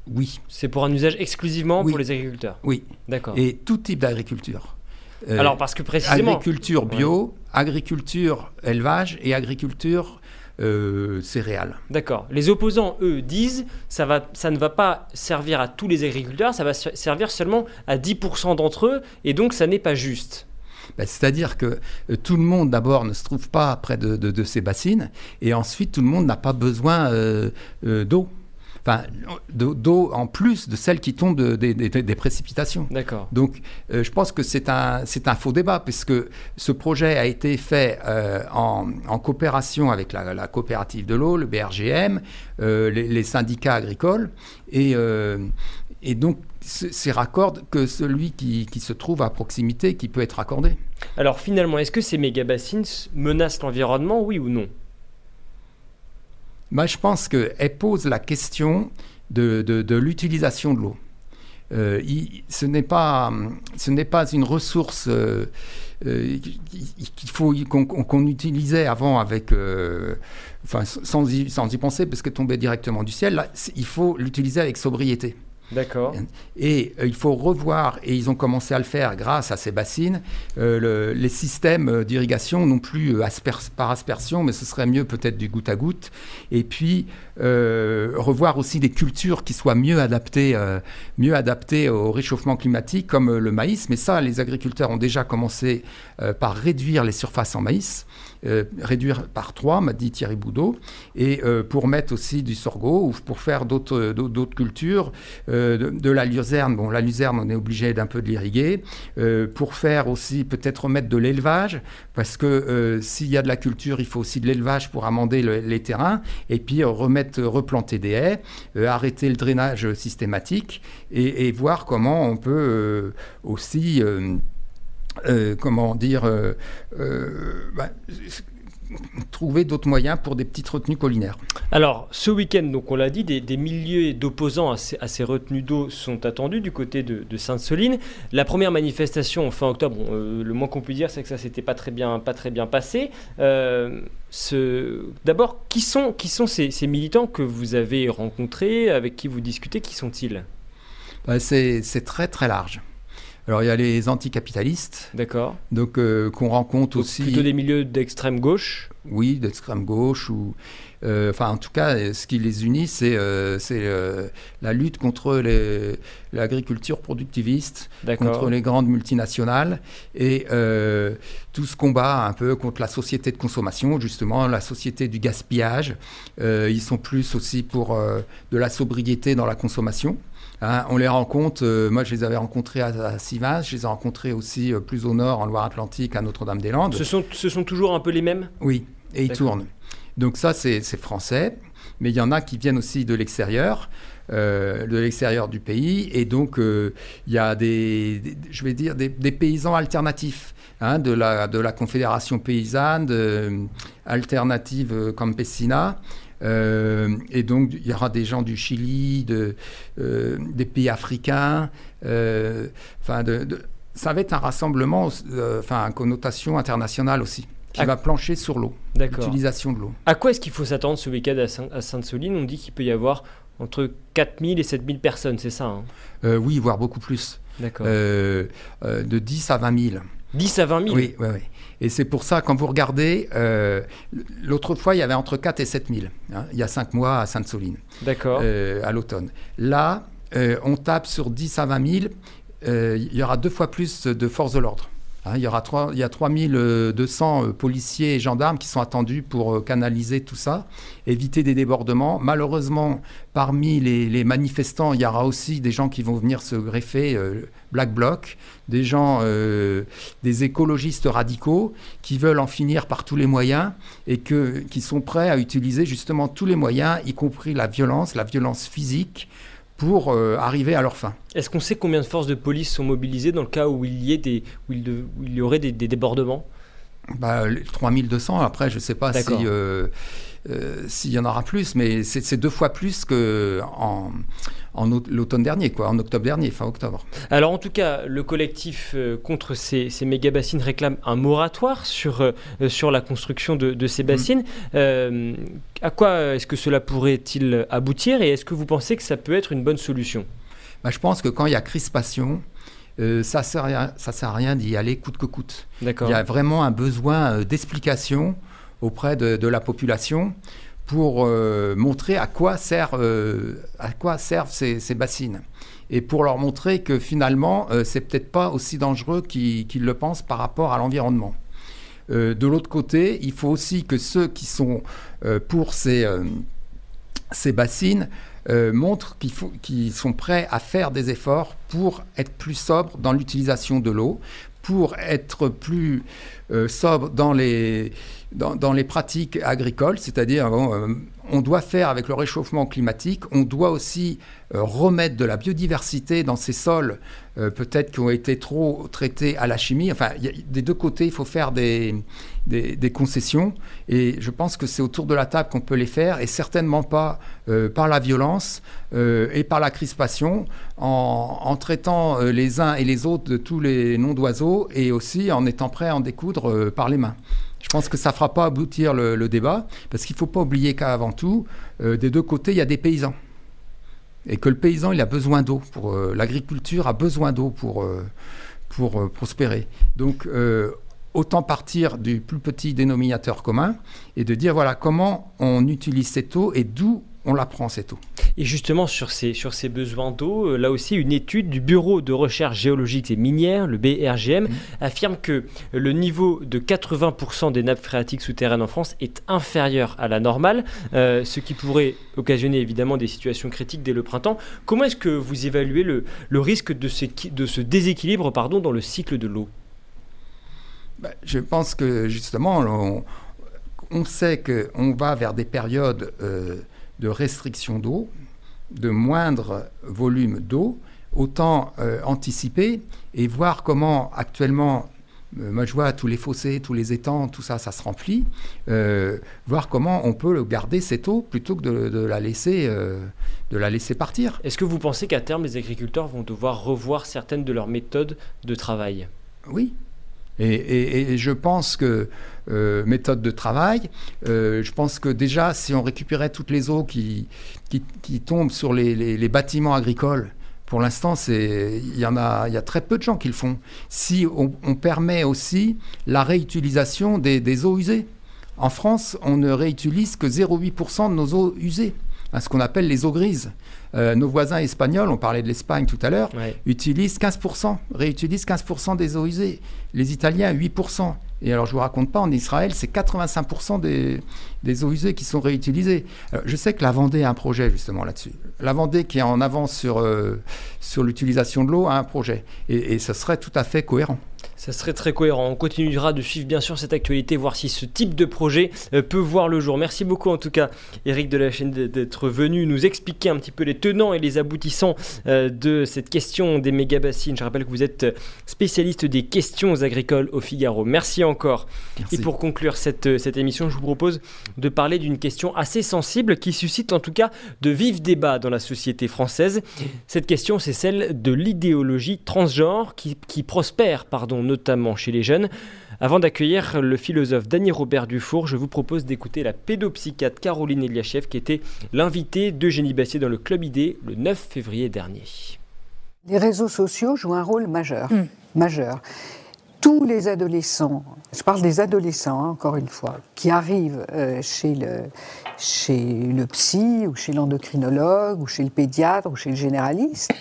Oui. C'est pour un usage exclusivement pour les agriculteurs? Oui. D'accord. Et tout type d'agriculture. Alors parce que précisément... Agriculture bio, agriculture élevage et agriculture euh, céréales. D'accord. Les opposants, eux, disent ça, va, ça ne va pas servir à tous les agriculteurs, ça va servir seulement à 10% d'entre eux, et donc ça n'est pas juste. Ben, c'est-à-dire que euh, tout le monde, d'abord, ne se trouve pas près de, ces bassines, et ensuite, tout le monde n'a pas besoin euh, d'eau enfin, d'eau en plus de celle qui tombe des précipitations. D'accord. Donc, euh, je pense que c'est un, c'est un faux débat, puisque ce projet a été fait euh, en, coopération avec la, coopérative de l'eau, le BRGM, euh, les, syndicats agricoles, et, et donc c'est raccorde que celui qui, qui, se trouve à proximité qui peut être raccordé. Alors finalement, est-ce que ces méga-bassines menacent l'environnement, oui ou non? Moi, je pense qu'elle pose la question de, de, l'utilisation de l'eau. Euh, ce n'est pas, ce n'est pas une ressource euh, euh, qu'il faut qu'on utilisait avant avec, enfin, sans y, sans y penser parce qu'elle tombait directement du ciel. Il faut l'utiliser avec sobriété. D'accord. Et euh, il faut revoir, et ils ont commencé à le faire grâce à ces bassines, euh, les systèmes euh, d'irrigation, non plus par aspersion, mais ce serait mieux peut-être du goutte à goutte. Et puis revoir aussi des cultures qui soient mieux adaptées, mieux adaptées au réchauffement climatique, comme le maïs. Mais ça, les agriculteurs ont déjà commencé par réduire les surfaces en maïs. Euh, réduire par trois, m'a dit Thierry Boudot, et euh, pour mettre aussi du sorgho ou pour faire d'autres cultures, euh, de, la luzerne. Bon, la luzerne, on est obligé d'un peu de l'irriguer. pour faire aussi peut-être remettre de l'élevage, parce que s'il y a de la culture, il faut aussi de l'élevage pour amender les terrains, et puis remettre, replanter des haies, arrêter le drainage systématique, et, voir comment on peut aussi euh, comment dire, euh, euh, bah, trouver d'autres moyens pour des petites retenues collinaires. Alors, ce week-end, donc on l'a dit, des, milliers d'opposants à, ces, retenues d'eau sont attendus du côté de, Sainte-Soline. La première manifestation fin octobre, le moins qu'on puisse dire, c'est que ça s'était pas très bien, pas très bien passé. D'abord, qui sont, qui sont ces, militants que vous avez rencontrés, avec qui vous discutez, qui sont-ils? Bah, C'est très très large. Alors il y a les anticapitalistes. D'accord. Donc euh, qu'on rencontre aussi. Plutôt des milieux d'extrême gauche. oui, d'extrême gauche ou euh, enfin, en tout cas, ce qui les unit, c'est euh, euh, la lutte contre l'agriculture productiviste, contre les grandes multinationales et tout ce combat un peu contre la société de consommation, justement, la société du gaspillage. ils sont plus aussi pour de la sobriété dans la consommation. Hein, on les rencontre, moi je les avais rencontrés à, Sivas, je les ai rencontrés aussi plus au nord, en Loire-Atlantique, à Notre-Dame-des-Landes. Ce sont, ce sont toujours un peu les mêmes? Oui, et ils tournent. Donc ça, c'est français, mais il y en a qui viennent aussi de l'extérieur. Euh, de l'extérieur du pays. Et donc, euh, il y a des, je vais dire, des, paysans alternatifs hein, de, la, de la Confédération paysanne, de, Alternative Campesina. Euh, et donc, il y aura des gens du Chili, de, des pays africains. Enfin, de, ça va être un rassemblement, enfin, à connotation internationale aussi qui va plancher sur l'eau, l'utilisation de l'eau. À quoi est-ce qu'il faut s'attendre ce week-end à, Sainte-Soline? On dit qu'il peut y avoir entre 4000 et 7000 personnes, c'est ça hein? Euh, Oui, voire beaucoup plus. D'accord. Euh, euh, de 10 à 20 000. 10 à 20 000 Oui, oui, oui. Et c'est pour ça, quand vous regardez, l'autre fois, il y avait entre 4 et 7 000, hein, il y a 5 mois à Sainte-Soline. D'accord. à l'automne. Là, on tape sur 10 à 20 000, il y aura deux fois plus de forces de l'ordre. Hein, il, y aura 3, il y a 3200 euh, policiers et gendarmes qui sont attendus pour euh, canaliser tout ça, éviter des débordements. Malheureusement, parmi les, manifestants, il y aura aussi des gens qui vont venir se greffer, euh, Black Bloc, des gens, des écologistes radicaux qui veulent en finir par tous les moyens et qui sont prêts à utiliser justement tous les moyens, y compris la violence, la violence physique, pour euh, arriver à leur fin. Est-ce qu'on sait combien de forces de police sont mobilisées dans le cas où il y, ait des, où il, y aurait des, débordements? Bah, 3200, après je ne sais pas si... Euh, euh, s'il y en aura plus, mais c'est deux fois plus qu'en en, l'automne dernier, quoi, en octobre dernier, fin octobre. Alors en tout cas, le collectif euh, contre ces, ces méga-bassines réclame un moratoire sur, euh, sur la construction de, ces mm. bassines. à quoi est-ce que cela pourrait-il aboutir et est-ce que vous pensez que ça peut être une bonne solution? Bah, Je pense que quand il y a crispation, ça ne sert, à rien d'y aller coûte que coûte. Il y a vraiment un besoin d'explication auprès de, la population pour euh, montrer à quoi, sert, euh, à quoi servent ces, bassines. Et pour leur montrer que finalement, euh, c'est peut-être pas aussi dangereux qu'ils le pensent par rapport à l'environnement. de l'autre côté, il faut aussi que ceux qui sont pour ces, ces bassines montrent qu'ils sont prêts à faire des efforts pour être plus sobres dans l'utilisation de l'eau, pour être plus sobres dans les dans, les pratiques agricoles, c'est-à-dire euh, on doit faire avec le réchauffement climatique, on doit aussi euh, remettre de la biodiversité dans ces sols, euh, peut-être qui ont été trop traités à la chimie. Enfin, des deux côtés, il faut faire des, concessions, et je pense que c'est autour de la table qu'on peut les faire, et certainement pas par la violence et par la crispation, en, en traitant les uns et les autres de tous les noms d'oiseaux, et aussi en étant prêt à en découdre par les mains. Je pense que ça ne fera pas aboutir le, débat, parce qu'il ne faut pas oublier qu'avant tout, euh, des deux côtés, il y a des paysans. Et que le paysan, il a besoin d'eau. pour euh, L'agriculture a besoin d'eau pour, euh, pour prospérer. Donc, autant partir du plus petit dénominateur commun et de dire, voilà, comment on utilise cette eau et d'où on la prend cette eau. Et justement, sur ces, sur ces besoins d'eau, euh, là aussi, une étude du Bureau de recherche géologique et minière, le BRGM, mmh. affirme que le niveau de 80% des nappes phréatiques souterraines en France est inférieur à la normale, euh, ce qui pourrait occasionner évidemment des situations critiques dès le printemps. Comment est-ce que vous évaluez le, le risque de ce, de ce déséquilibre pardon, dans le cycle de l'eau? Bah, Je pense que justement, on, on sait qu'on va vers des périodes... Euh, de restriction d'eau, de moindre volume d'eau, autant euh, anticiper et voir comment actuellement, euh, moi je vois tous les fossés, tous les étangs, tout ça, ça se remplit, euh, voir comment on peut garder cette eau plutôt que de, la, laisser, de la laisser partir. Est-ce que vous pensez qu'à terme, les agriculteurs vont devoir revoir certaines de leurs méthodes de travail? Oui, et, je pense que, euh, méthode de travail, euh, je pense que déjà, si on récupérait toutes les eaux qui, tombent sur les, bâtiments agricoles, pour l'instant, il y en a, il y a très peu de gens qui le font. Si on, permet aussi la réutilisation des, eaux usées, En France, on ne réutilise que 0,8% de nos eaux usées, hein, ce qu'on appelle les eaux grises. Euh, nos voisins espagnols, on parlait de l'Espagne tout à l'heure, utilisent 15%, réutilisent 15% des eaux usées. Les Italiens, 8%. Et alors, je ne vous raconte pas, en Israël, c'est 85% des, des, eaux usées qui sont réutilisées. je sais que la Vendée a un projet justement là-dessus. La Vendée, qui est en avance sur, euh, sur l'utilisation de l'eau, a un projet. Et, et ce serait tout à fait cohérent. Ça serait très cohérent. On continuera de suivre bien sûr cette actualité, voir si ce type de projet euh, peut voir le jour. Merci beaucoup en tout cas, Eric de la chaîne, d'être venu nous expliquer un petit peu les tenants et les aboutissants euh, de cette question des méga-bassines. Je rappelle que vous êtes spécialiste des questions agricoles au Figaro. Merci encore. Et pour conclure cette, euh, cette émission, je vous propose de parler d'une question assez sensible qui suscite en tout cas de vifs débats dans la société française. Cette question, c'est celle de l'idéologie transgenre qui, qui prospère pardon, notamment chez les jeunes. Avant d'accueillir le philosophe Dany Robert Dufour, je vous propose d'écouter la pédopsychiatre Caroline Eliachev qui était l'invitée d'Eugénie Bassier dans le Club ID le 9 février dernier. Les réseaux sociaux jouent un rôle majeur. Majeur. Tous les adolescents, je parle des adolescents hein, encore une fois, qui arrivent euh, chez, le, chez le psy ou chez l'endocrinologue ou chez le pédiatre ou chez le généraliste,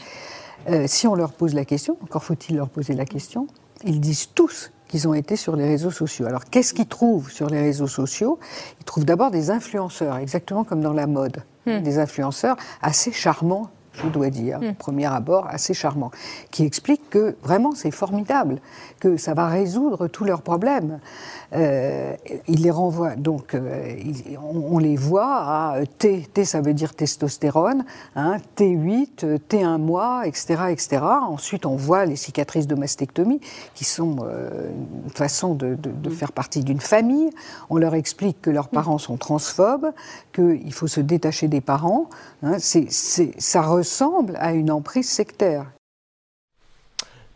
euh, si on leur pose la question, encore faut-il leur poser la question, ils disent tous qu'ils ont été sur les réseaux sociaux. Alors qu'est-ce qu'ils trouvent sur les réseaux sociaux? Ils trouvent d'abord des influenceurs, exactement comme dans la mode. Hmm. Des influenceurs assez charmants, je dois dire, hmm. premier abord assez charmants, qui expliquent que vraiment c'est formidable, que ça va résoudre tous leurs problèmes. Euh, il les renvoie, donc euh, on, les voit à T, T ça veut dire testostérone, hein, T8, T1 mois, etc., etc. Ensuite, on voit les cicatrices de mastectomie qui sont euh, une façon de, de, faire partie d'une famille. On leur explique que leurs parents sont transphobes, qu'il faut se détacher des parents. Hein, ça ressemble à une emprise sectaire.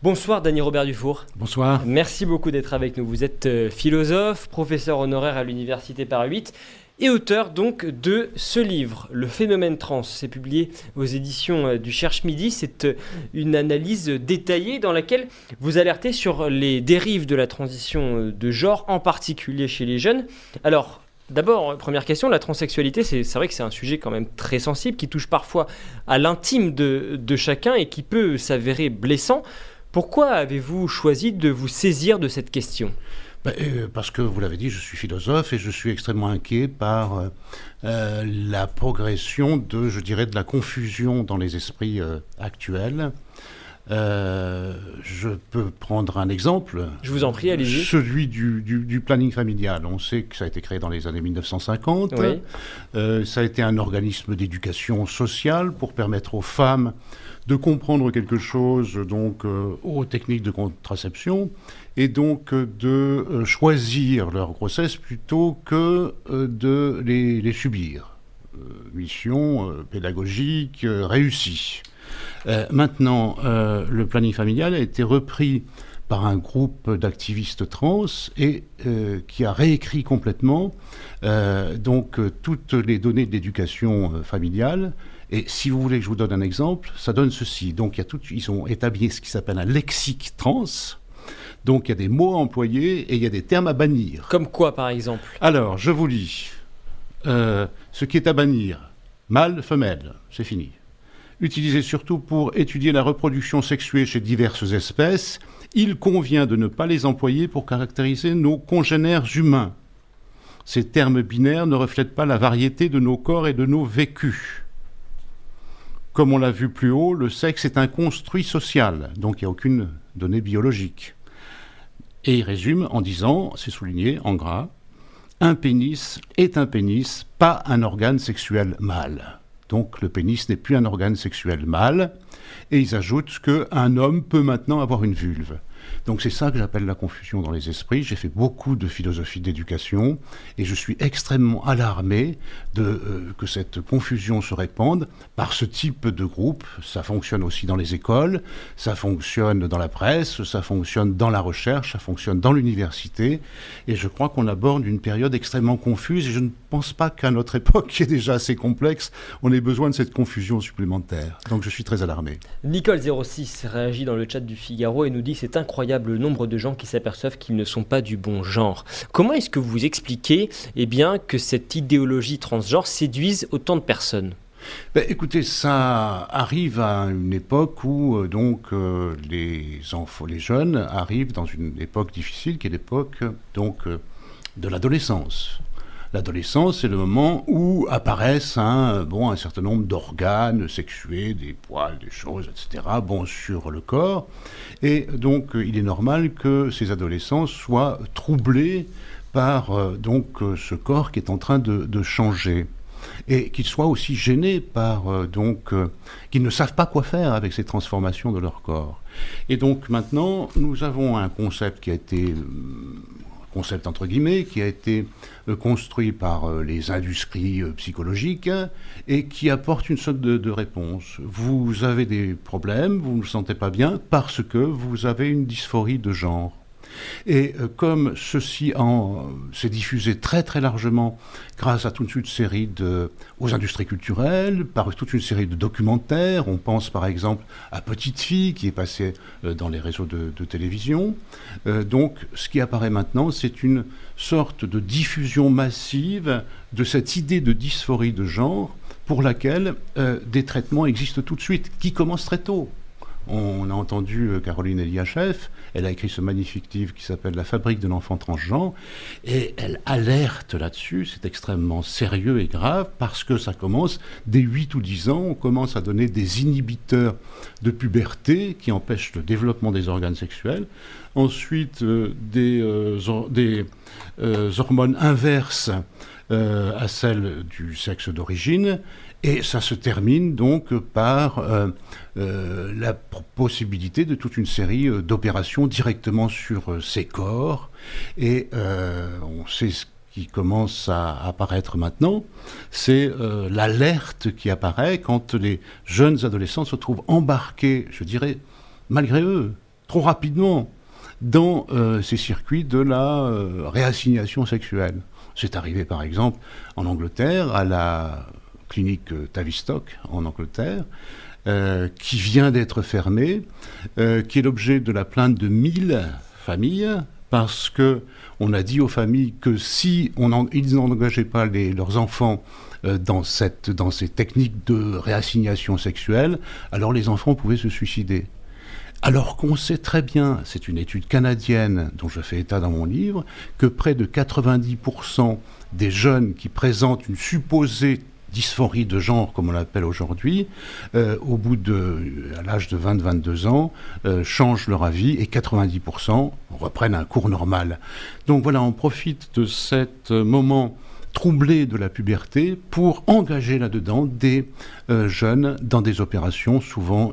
Bonsoir Dany Robert Dufour. Bonsoir. Merci beaucoup d'être avec nous. Vous êtes euh, philosophe, professeur honoraire à l'Université Paris 8 et auteur donc de ce livre, Le phénomène trans. C'est publié aux éditions euh, du Cherche Midi. C'est euh, une analyse détaillée dans laquelle vous alertez sur les dérives de la transition de genre, en particulier chez les jeunes. Alors, D'abord, première question, la transsexualité, c'est vrai que c'est un sujet quand même très sensible qui touche parfois à l'intime de, de, chacun et qui peut s'avérer blessant. Pourquoi avez-vous choisi de vous saisir de cette question? Ben, euh, Parce que, vous l'avez dit, je suis philosophe et je suis extrêmement inquiet par euh, euh, la progression de, je dirais, de la confusion dans les esprits actuels. je peux prendre un exemple. Je vous en prie, allez-y. Celui du, planning familial. On sait que ça a été créé dans les années 1950. ça a été un organisme d'éducation sociale pour permettre aux femmes de comprendre quelque chose donc euh, aux techniques de contraception et donc euh, de euh, choisir leur grossesse plutôt que de les, subir. mission pédagogique réussie. maintenant, le planning familial a été repris par un groupe d'activistes trans et qui a réécrit complètement donc toutes les données d'éducation familiale et si vous voulez que je vous donne un exemple, ça donne ceci. Donc, il y a tout, ils ont établi ce qui s'appelle un lexique trans. Donc, il y a des mots employés et il y a des termes à bannir. Comme quoi, par exemple? Alors, je vous lis. Euh, ce qui est à bannir, mâle, femelle, c'est fini. Utilisé surtout pour étudier la reproduction sexuée chez diverses espèces, il convient de ne pas les employer pour caractériser nos congénères humains. Ces termes binaires ne reflètent pas la variété de nos corps et de nos vécus. Comme on l'a vu plus haut, le sexe est un construit social, donc il n'y a aucune donnée biologique. Et il résume en disant, c'est souligné en gras, un pénis est un pénis, pas un organe sexuel mâle. Donc le pénis n'est plus un organe sexuel mâle. Et ils ajoutent qu'un homme peut maintenant avoir une vulve. Donc c'est ça que j'appelle la confusion dans les esprits. J'ai fait beaucoup de philosophie d'éducation et je suis extrêmement alarmé de euh, que cette confusion se répande par ce type de groupe. Ça fonctionne aussi dans les écoles, ça fonctionne dans la presse, ça fonctionne dans la recherche, ça fonctionne dans l'université. Et je crois qu'on aborde une période extrêmement confuse et je ne pense pas qu'à notre [LAUGHS] époque, qui est déjà assez complexe, on ait besoin de cette confusion supplémentaire. Donc je suis très alarmé. Nicole06 réagit dans le chat du Figaro et nous dit c'est incroyable incroyable nombre de gens qui s'aperçoivent qu'ils ne sont pas du bon genre. Comment est-ce que vous expliquez eh bien, que cette idéologie transgenre séduise autant de personnes? Ben, écoutez, ça arrive à une époque où euh, donc euh, les enfants, les jeunes arrivent dans une époque difficile, qui est l'époque donc euh, de l'adolescence. L'adolescence, c'est le moment où apparaissent un, bon, un certain nombre d'organes sexués, des poils, des choses, etc., bon, sur le corps. Et donc, il est normal que ces adolescents soient troublés par donc ce corps qui est en train de changer et qu'ils soient aussi gênés par euh, donc euh, qu'ils ne savent pas quoi faire avec ces transformations de leur corps. Et donc maintenant, nous avons un concept qui a été euh, concept entre guillemets, qui a été construit par les industries psychologiques et qui apporte une sorte de, de, réponse. Vous avez des problèmes, vous ne vous sentez pas bien parce que vous avez une dysphorie de genre. Et euh, comme ceci s'est diffusé très très largement grâce à toute une série de, aux industries culturelles, par toute une série de documentaires, on pense par exemple à Petite Fille qui est passée euh, dans les réseaux de, télévision. Euh, donc ce qui apparaît maintenant, c'est une sorte de diffusion massive de cette idée de dysphorie de genre pour laquelle des traitements existent tout de suite, qui commencent très tôt. On a entendu euh, Caroline Eliachev, elle a écrit ce magnifique livre qui s'appelle La fabrique de l'enfant transgenre, et elle alerte là-dessus, c'est extrêmement sérieux et grave, parce que ça commence dès 8 ou 10 ans, on commence à donner des inhibiteurs de puberté qui empêchent le développement des organes sexuels, ensuite euh, des, euh, hormones inverses à celles du sexe d'origine, et ça se termine donc par euh, euh, la possibilité de toute une série euh, d'opérations directement sur ces corps. Et on sait ce qui commence à apparaître maintenant, c'est l'alerte qui apparaît quand les jeunes adolescents se trouvent embarqués, je dirais, malgré eux, trop rapidement, dans ces circuits de la réassignation sexuelle. C'est arrivé par exemple en Angleterre à la clinique euh, Tavistock en Angleterre, euh, qui vient d'être fermée, euh, qui est l'objet de la plainte de 1000 familles, parce que on a dit aux familles que si ils n'engageaient pas leurs enfants dans, cette, dans ces techniques de réassignation sexuelle, alors les enfants pouvaient se suicider. Alors qu'on sait très bien, c'est une étude canadienne dont je fais état dans mon livre, que près de 90% des jeunes qui présentent une supposée dysphorie de genre, comme on l'appelle aujourd'hui, euh, au bout de, à l'âge de 20-22 ans, euh, changent leur avis et 90% reprennent un cours normal. Donc voilà, on profite de cet moment troublé de la puberté pour engager là-dedans des euh, jeunes dans des opérations souvent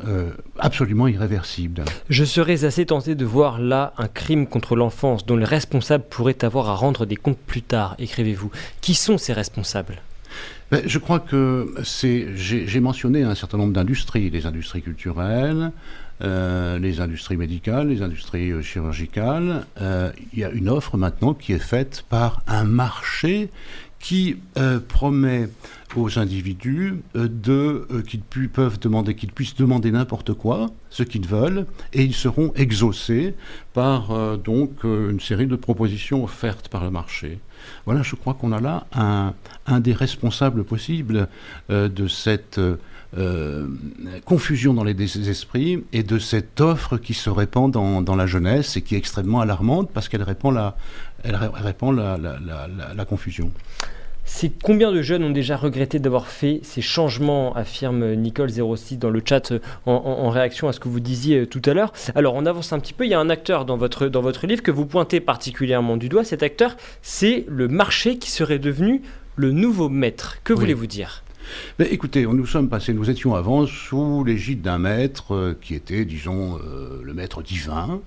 absolument irréversibles. Je serais assez tenté de voir là un crime contre l'enfance dont les responsables pourraient avoir à rendre des comptes plus tard, écrivez-vous. Qui sont ces responsables? Je crois que c'est. J'ai mentionné un certain nombre d'industries, les industries culturelles, euh, les industries médicales, les industries euh, chirurgicales. Euh, il y a une offre maintenant qui est faite par un marché qui promet aux individus de qu'ils peuvent demander qu'ils puissent demander n'importe quoi, ce qu'ils veulent, et ils seront exaucés par donc une série de propositions offertes par le marché. Voilà, je crois qu'on a là un, des responsables possibles euh, de cette euh, confusion dans les esprits et de cette offre qui se répand dans, la jeunesse et qui est extrêmement alarmante parce qu'elle répand la, elle répand la confusion. C'est combien de jeunes ont déjà regretté d'avoir fait ces changements, affirme Nicole06 dans le chat euh, en, réaction à ce que vous disiez euh, tout à l'heure. Alors on avance un petit peu, il y a un acteur dans votre, dans votre livre que vous pointez particulièrement du doigt. Cet acteur, c'est le marché qui serait devenu le nouveau maître. Que voulez-vous dire? Ben, écoutez, nous sommes passés, nous étions avant sous l'égide d'un maître euh, qui était, disons, le maître divin,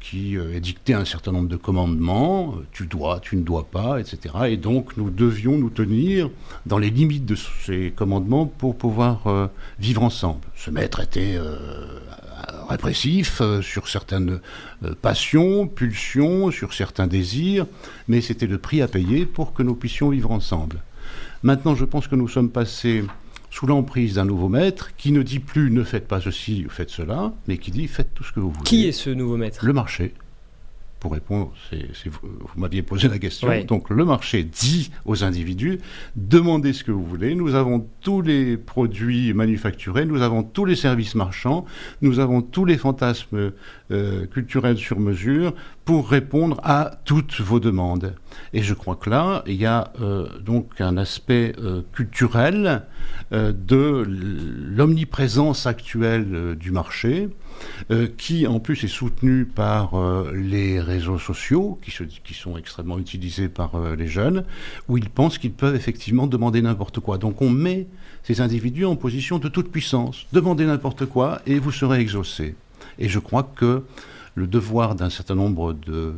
qui euh, édictait un certain nombre de commandements, euh, tu dois, tu ne dois pas, etc. Et donc nous devions nous tenir dans les limites de ces commandements pour pouvoir vivre ensemble. Ce maître était répressif sur certaines passions, pulsions, sur certains désirs, mais c'était le prix à payer pour que nous puissions vivre ensemble. Maintenant, je pense que nous sommes passés sous l'emprise d'un nouveau maître qui ne dit plus ne faites pas ceci ou faites cela, mais qui dit faites tout ce que vous voulez. Qui est ce nouveau maître? Le marché pour répondre, vous, vous m'aviez posé la question. Donc le marché dit aux individus, demandez ce que vous voulez, nous avons tous les produits manufacturés, nous avons tous les services marchands, nous avons tous les fantasmes euh, culturels sur mesure pour répondre à toutes vos demandes. Et je crois que là, il y a euh, donc un aspect euh, culturel de l'omniprésence actuelle du marché, euh, qui en plus est soutenu par euh, les réseaux sociaux, qui, sont extrêmement utilisés par euh, les jeunes, où ils pensent qu'ils peuvent effectivement demander n'importe quoi. Donc on met ces individus en position de toute puissance. Demandez n'importe quoi et vous serez exaucé. Et je crois que le devoir d'un certain nombre de,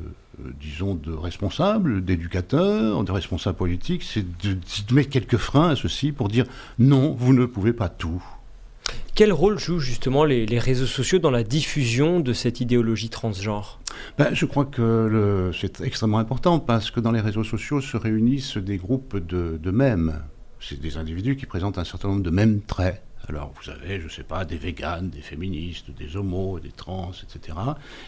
disons, de responsables, d'éducateurs, de responsables politiques, c'est de mettre quelques freins à ceci pour dire non, vous ne pouvez pas tout. Quel rôle jouent justement les, réseaux sociaux dans la diffusion de cette idéologie transgenre? Ben, je crois que c'est extrêmement important parce que dans les réseaux sociaux se réunissent des groupes de, de mêmes. C'est des individus qui présentent un certain nombre de mêmes traits. Alors, vous avez, je ne sais pas, des véganes, des féministes, des homos, des trans, etc.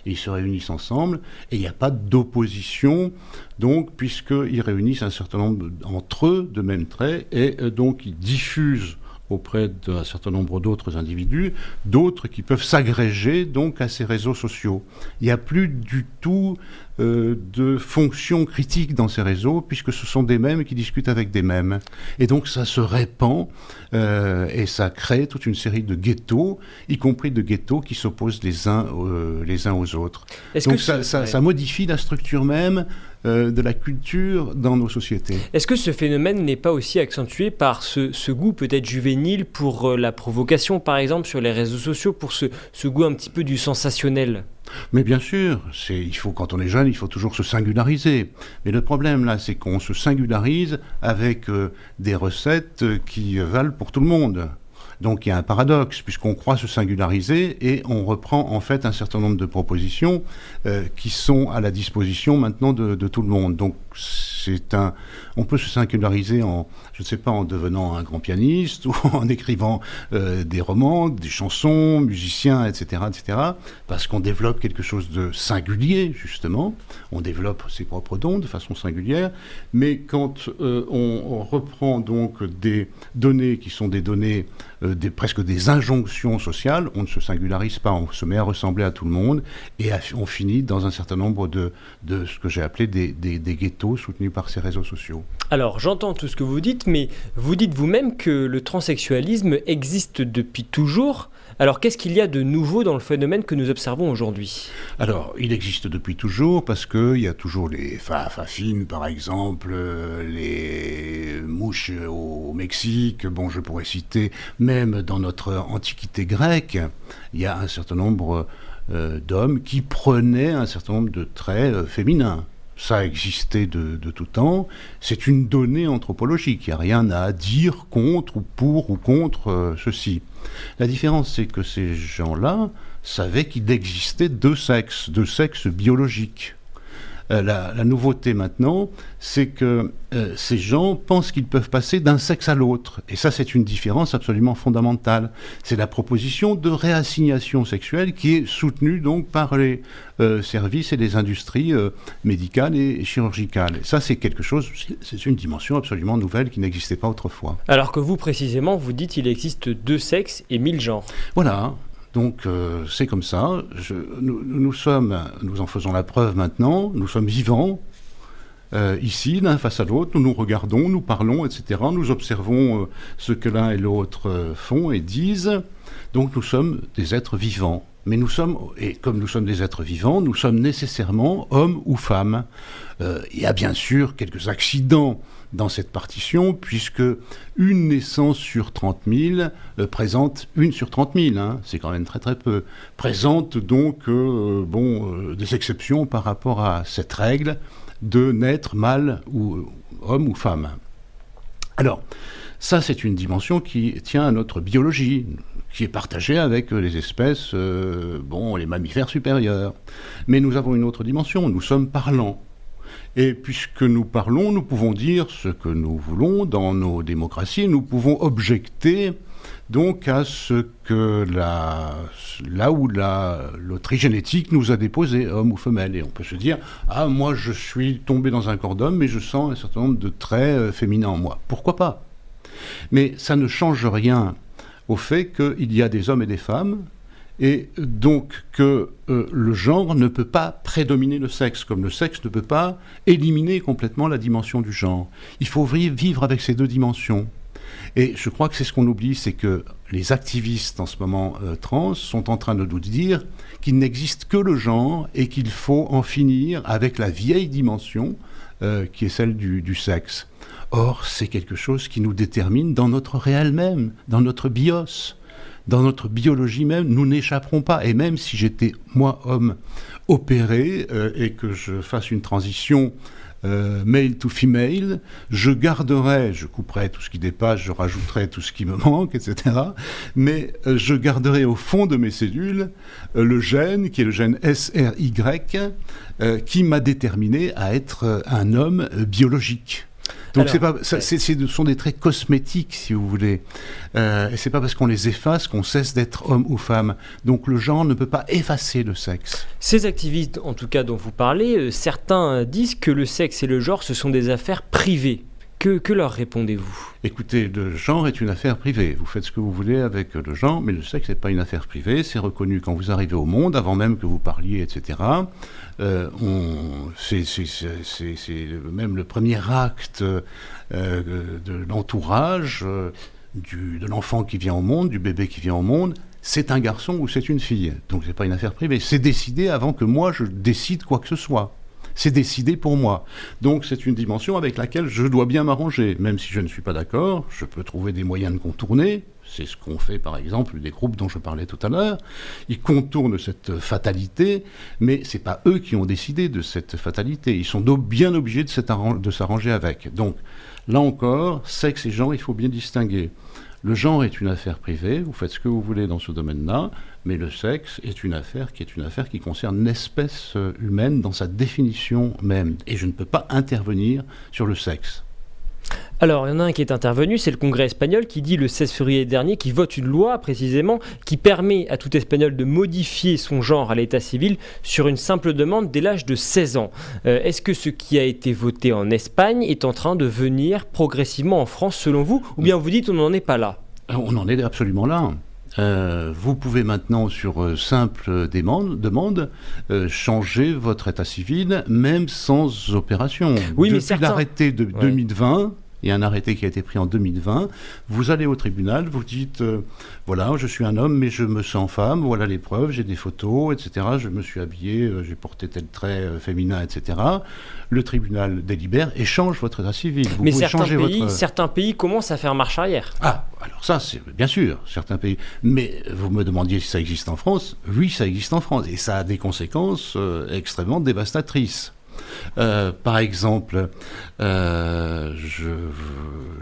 Et ils se réunissent ensemble et il n'y a pas d'opposition, donc, puisqu'ils réunissent un certain nombre entre eux de mêmes traits et euh, donc ils diffusent auprès d'un certain nombre d'autres individus, d'autres qui peuvent s'agréger donc à ces réseaux sociaux. Il n'y a plus du tout euh, de fonction critique dans ces réseaux, puisque ce sont des mêmes qui discutent avec des mêmes. Et donc ça se répand euh, et ça crée toute une série de ghettos, y compris de ghettos qui s'opposent les uns, euh, les uns aux autres. Donc que ça, ce- ça- ouais. ça modifie la structure même euh, de la culture dans nos sociétés. Est-ce que ce phénomène n'est pas aussi accentué par ce, ce goût peut-être juvénile pour euh, la provocation, par exemple, sur les réseaux sociaux, pour ce, ce goût un petit peu du sensationnel? Mais bien sûr, c'est, il faut, quand on est jeune, il faut toujours se singulariser. Mais le problème là, c'est qu'on se singularise avec euh, des recettes qui valent pour tout le monde. Donc il y a un paradoxe, puisqu'on croit se singulariser et on reprend en fait un certain nombre de propositions euh, qui sont à la disposition maintenant de, tout le monde. On peut se singulariser en, je ne sais pas, en devenant un grand pianiste [LAUGHS] ou en écrivant euh, des romans, des chansons, musicien, etc., etc., parce qu'on développe quelque chose de singulier justement. On développe ses propres dons de façon singulière. Mais quand euh, on, reprend donc des données qui sont des données euh, presque des injonctions sociales, on ne se singularise pas, on se met à ressembler à tout le monde et on finit dans un certain nombre de, ce que j'ai appelé des ghettos soutenus par ces réseaux sociaux. Alors, j'entends tout ce que vous dites, mais vous dites vous-même que le transsexualisme existe depuis toujours. Alors, qu'est-ce qu'il y a de nouveau dans le phénomène que nous observons aujourd'hui? Alors, il existe depuis toujours parce qu'il y a toujours les fa- fafines, par exemple, euh, les mouches au Mexique. Bon, je pourrais citer même dans notre antiquité grecque, il y a un certain nombre euh, d'hommes qui prenaient un certain nombre de traits euh, féminins. Ça a existé de, tout temps. C'est une donnée anthropologique. Il n'y a rien à dire contre ou pour ou contre euh, ceci. La différence, c'est que ces gens-là savaient qu'il existait deux sexes, deux sexes biologiques. Euh, la, la nouveauté maintenant, c'est que euh, ces gens pensent qu'ils peuvent passer d'un sexe à l'autre. Et ça, c'est une différence absolument fondamentale. C'est la proposition de réassignation sexuelle qui est soutenue donc par les euh, services et les industries euh, médicales et chirurgicales. Et ça, c'est quelque chose, c'est- c'est une dimension absolument nouvelle qui n'existait pas autrefois. Alors que vous, précisément, vous dites qu'il existe deux sexes et mille genres. Voilà. Donc euh, c'est comme ça. Nous, nous sommes, nous en faisons la preuve maintenant. Nous sommes vivants euh, ici, l'un face à l'autre. Nous nous regardons, nous parlons, etc. Nous observons euh, ce que l'un et l'autre font et disent. Donc nous sommes des êtres vivants. Mais nous sommes, et comme nous sommes des êtres vivants, nous sommes nécessairement hommes ou femmes. Il y a bien sûr quelques accidents dans cette partition, puisque une naissance sur 30 000 euh, présente, une sur 30 000, hein, c'est quand même très très peu, présente donc euh, bon, euh, des exceptions par rapport à cette règle de naître mâle ou homme ou femme. Alors, ça c'est une dimension qui tient à notre biologie, qui est partagée avec les espèces, bon, les mammifères supérieurs. Mais nous avons une autre dimension, nous sommes parlants. Et puisque nous parlons, nous pouvons dire ce que nous voulons dans nos démocraties, nous pouvons objecter donc à ce que là où la loterie génétique nous a déposé, homme ou femelle. Et on peut se dire, ah moi je suis tombé dans un corps d'homme, mais je sens un certain nombre de traits euh, féminins en moi. Pourquoi pas? Mais ça ne change rien au fait qu'il y a des hommes et des femmes, et donc que euh, le genre ne peut pas prédominer le sexe, comme le sexe ne peut pas éliminer complètement la dimension du genre. Il faut vivre avec ces deux dimensions. Et je crois que c'est ce qu'on oublie, c'est que les activistes en ce moment euh, trans sont en train de nous dire qu'il n'existe que le genre et qu'il faut en finir avec la vieille dimension euh, qui est celle du sexe. Or, c'est quelque chose qui nous détermine dans notre réel même, dans notre bios, dans notre biologie même. Nous n'échapperons pas. Et même si j'étais, moi, homme, opéré euh, et que je fasse une transition euh, male to female, je garderai, je couperai tout ce qui dépasse, je rajouterai tout ce qui me manque, etc. Mais euh, je garderai au fond de mes cellules le gène, qui est le gène SRY, qui m'a déterminé à être un homme biologique. Donc c'est pas, ça, ce sont des traits cosmétiques, si vous voulez. Euh, et c'est pas parce qu'on les efface qu'on cesse d'être homme ou femme. Donc le genre ne peut pas effacer le sexe. Ces activistes, en tout cas dont vous parlez, euh, certains disent que le sexe et le genre, ce sont des affaires privées. Que, leur répondez-vous? Écoutez, le genre est une affaire privée. Vous faites ce que vous voulez avec le genre, mais le sexe n'est pas une affaire privée. C'est reconnu quand vous arrivez au monde, avant même que vous parliez, etc. Euh, c'est même le premier acte euh, de l'entourage, euh, de l'enfant qui vient au monde, du bébé qui vient au monde. C'est un garçon ou c'est une fille. Donc c'est pas une affaire privée. C'est décidé avant que moi je décide quoi que ce soit. C'est décidé pour moi. Donc c'est une dimension avec laquelle je dois bien m'arranger. Même si je ne suis pas d'accord, je peux trouver des moyens de contourner. C'est ce qu'ont fait par exemple des groupes dont je parlais tout à l'heure. Ils contournent cette fatalité, mais ce n'est pas eux qui ont décidé de cette fatalité. Ils sont bien obligés de s'arranger avec. Donc là encore, sexe et genre, il faut bien distinguer. Le genre est une affaire privée, vous faites ce que vous voulez dans ce domaine-là, mais le sexe est une affaire qui est une affaire qui concerne l'espèce humaine dans sa définition même. Et je ne peux pas intervenir sur le sexe. Alors, il y en a un qui est intervenu, c'est le Congrès espagnol qui dit le 16 février dernier, qui vote une loi précisément qui permet à tout Espagnol de modifier son genre à l'état civil sur une simple demande dès l'âge de 16 ans. Euh, est-ce que ce qui a été voté en Espagne est en train de venir progressivement en France selon vous? Ou bien vous dites on n'en est pas là? Euh, On en est absolument là. Euh, vous pouvez maintenant, sur simple demande, demande changer votre état civil, même sans opération. Oui, Depuis mais certains... l'arrêté de 2020, il y a un arrêté qui a été pris en 2020. Vous allez au tribunal, vous dites euh, voilà, je suis un homme, mais je me sens femme, voilà les preuves, j'ai des photos, etc. Je me suis habillé, euh, j'ai porté tel trait euh, féminin, etc. Le tribunal délibère et change votre état civil. Vous mais certains pays, certains pays commencent à faire marche arrière. Ah, alors ça, c'est bien sûr, certains pays. Mais vous me demandiez si ça existe en France. Oui, ça existe en France. Et ça a des conséquences extrêmement dévastatrices. Euh, par exemple, euh,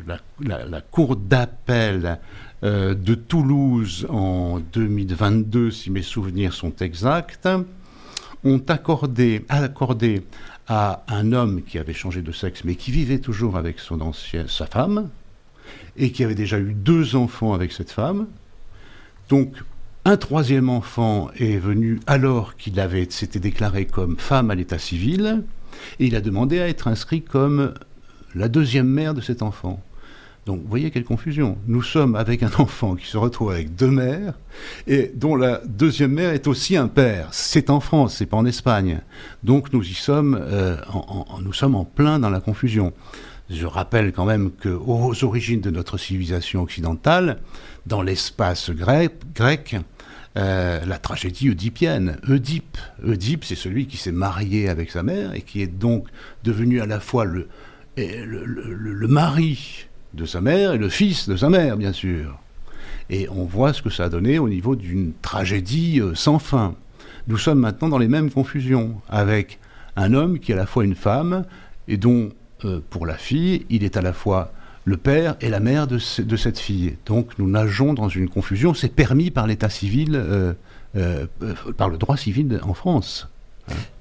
la, Cour d'appel euh, de Toulouse en 2022, si mes souvenirs sont exacts, ont accordé, accordé à un homme qui avait changé de sexe, mais qui vivait toujours avec son ancien, sa femme, et qui avait déjà eu deux enfants avec cette femme. Donc, un troisième enfant est venu alors qu'il s'était déclaré comme femme à l'état civil, et il a demandé à être inscrit comme la deuxième mère de cet enfant. Donc, vous voyez quelle confusion. Nous sommes avec un enfant qui se retrouve avec deux mères et dont la deuxième mère est aussi un père. C'est en France, c'est pas en Espagne. Donc, nous y sommes, euh, en plein dans la confusion. Je rappelle quand même qu'aux origines de notre civilisation occidentale, dans l'espace grec euh, la tragédie oedipienne. Oedipe, Oedipe c'est celui qui s'est marié avec sa mère et qui est donc devenu à la fois le, mari de sa mère et le fils de sa mère, bien sûr. Et on voit ce que ça a donné au niveau d'une tragédie euh, sans fin. Nous sommes maintenant dans les mêmes confusions, avec un homme qui est à la fois une femme et dont, euh, pour la fille, il est à la fois le père et la mère de, cette fille. Donc nous nageons dans une confusion. C'est permis par l'état civil, euh, euh, par le droit civil en France.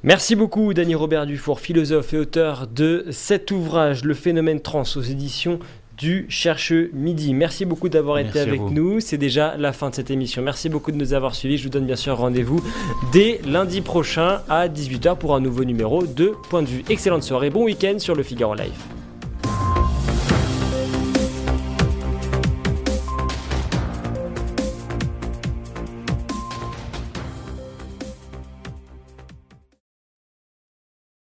Merci beaucoup, Dany Robert Dufour, philosophe et auteur de cet ouvrage, Le phénomène trans, aux éditions du Chercheux Midi. Merci beaucoup d'avoir été avec nous. C'est déjà la fin de cette émission. Merci beaucoup de nous avoir suivis. Je vous donne bien sûr rendez-vous dès lundi prochain à 18h pour un nouveau numéro de Point de vue. Excellente soirée, bon week-end sur le Figaro Live.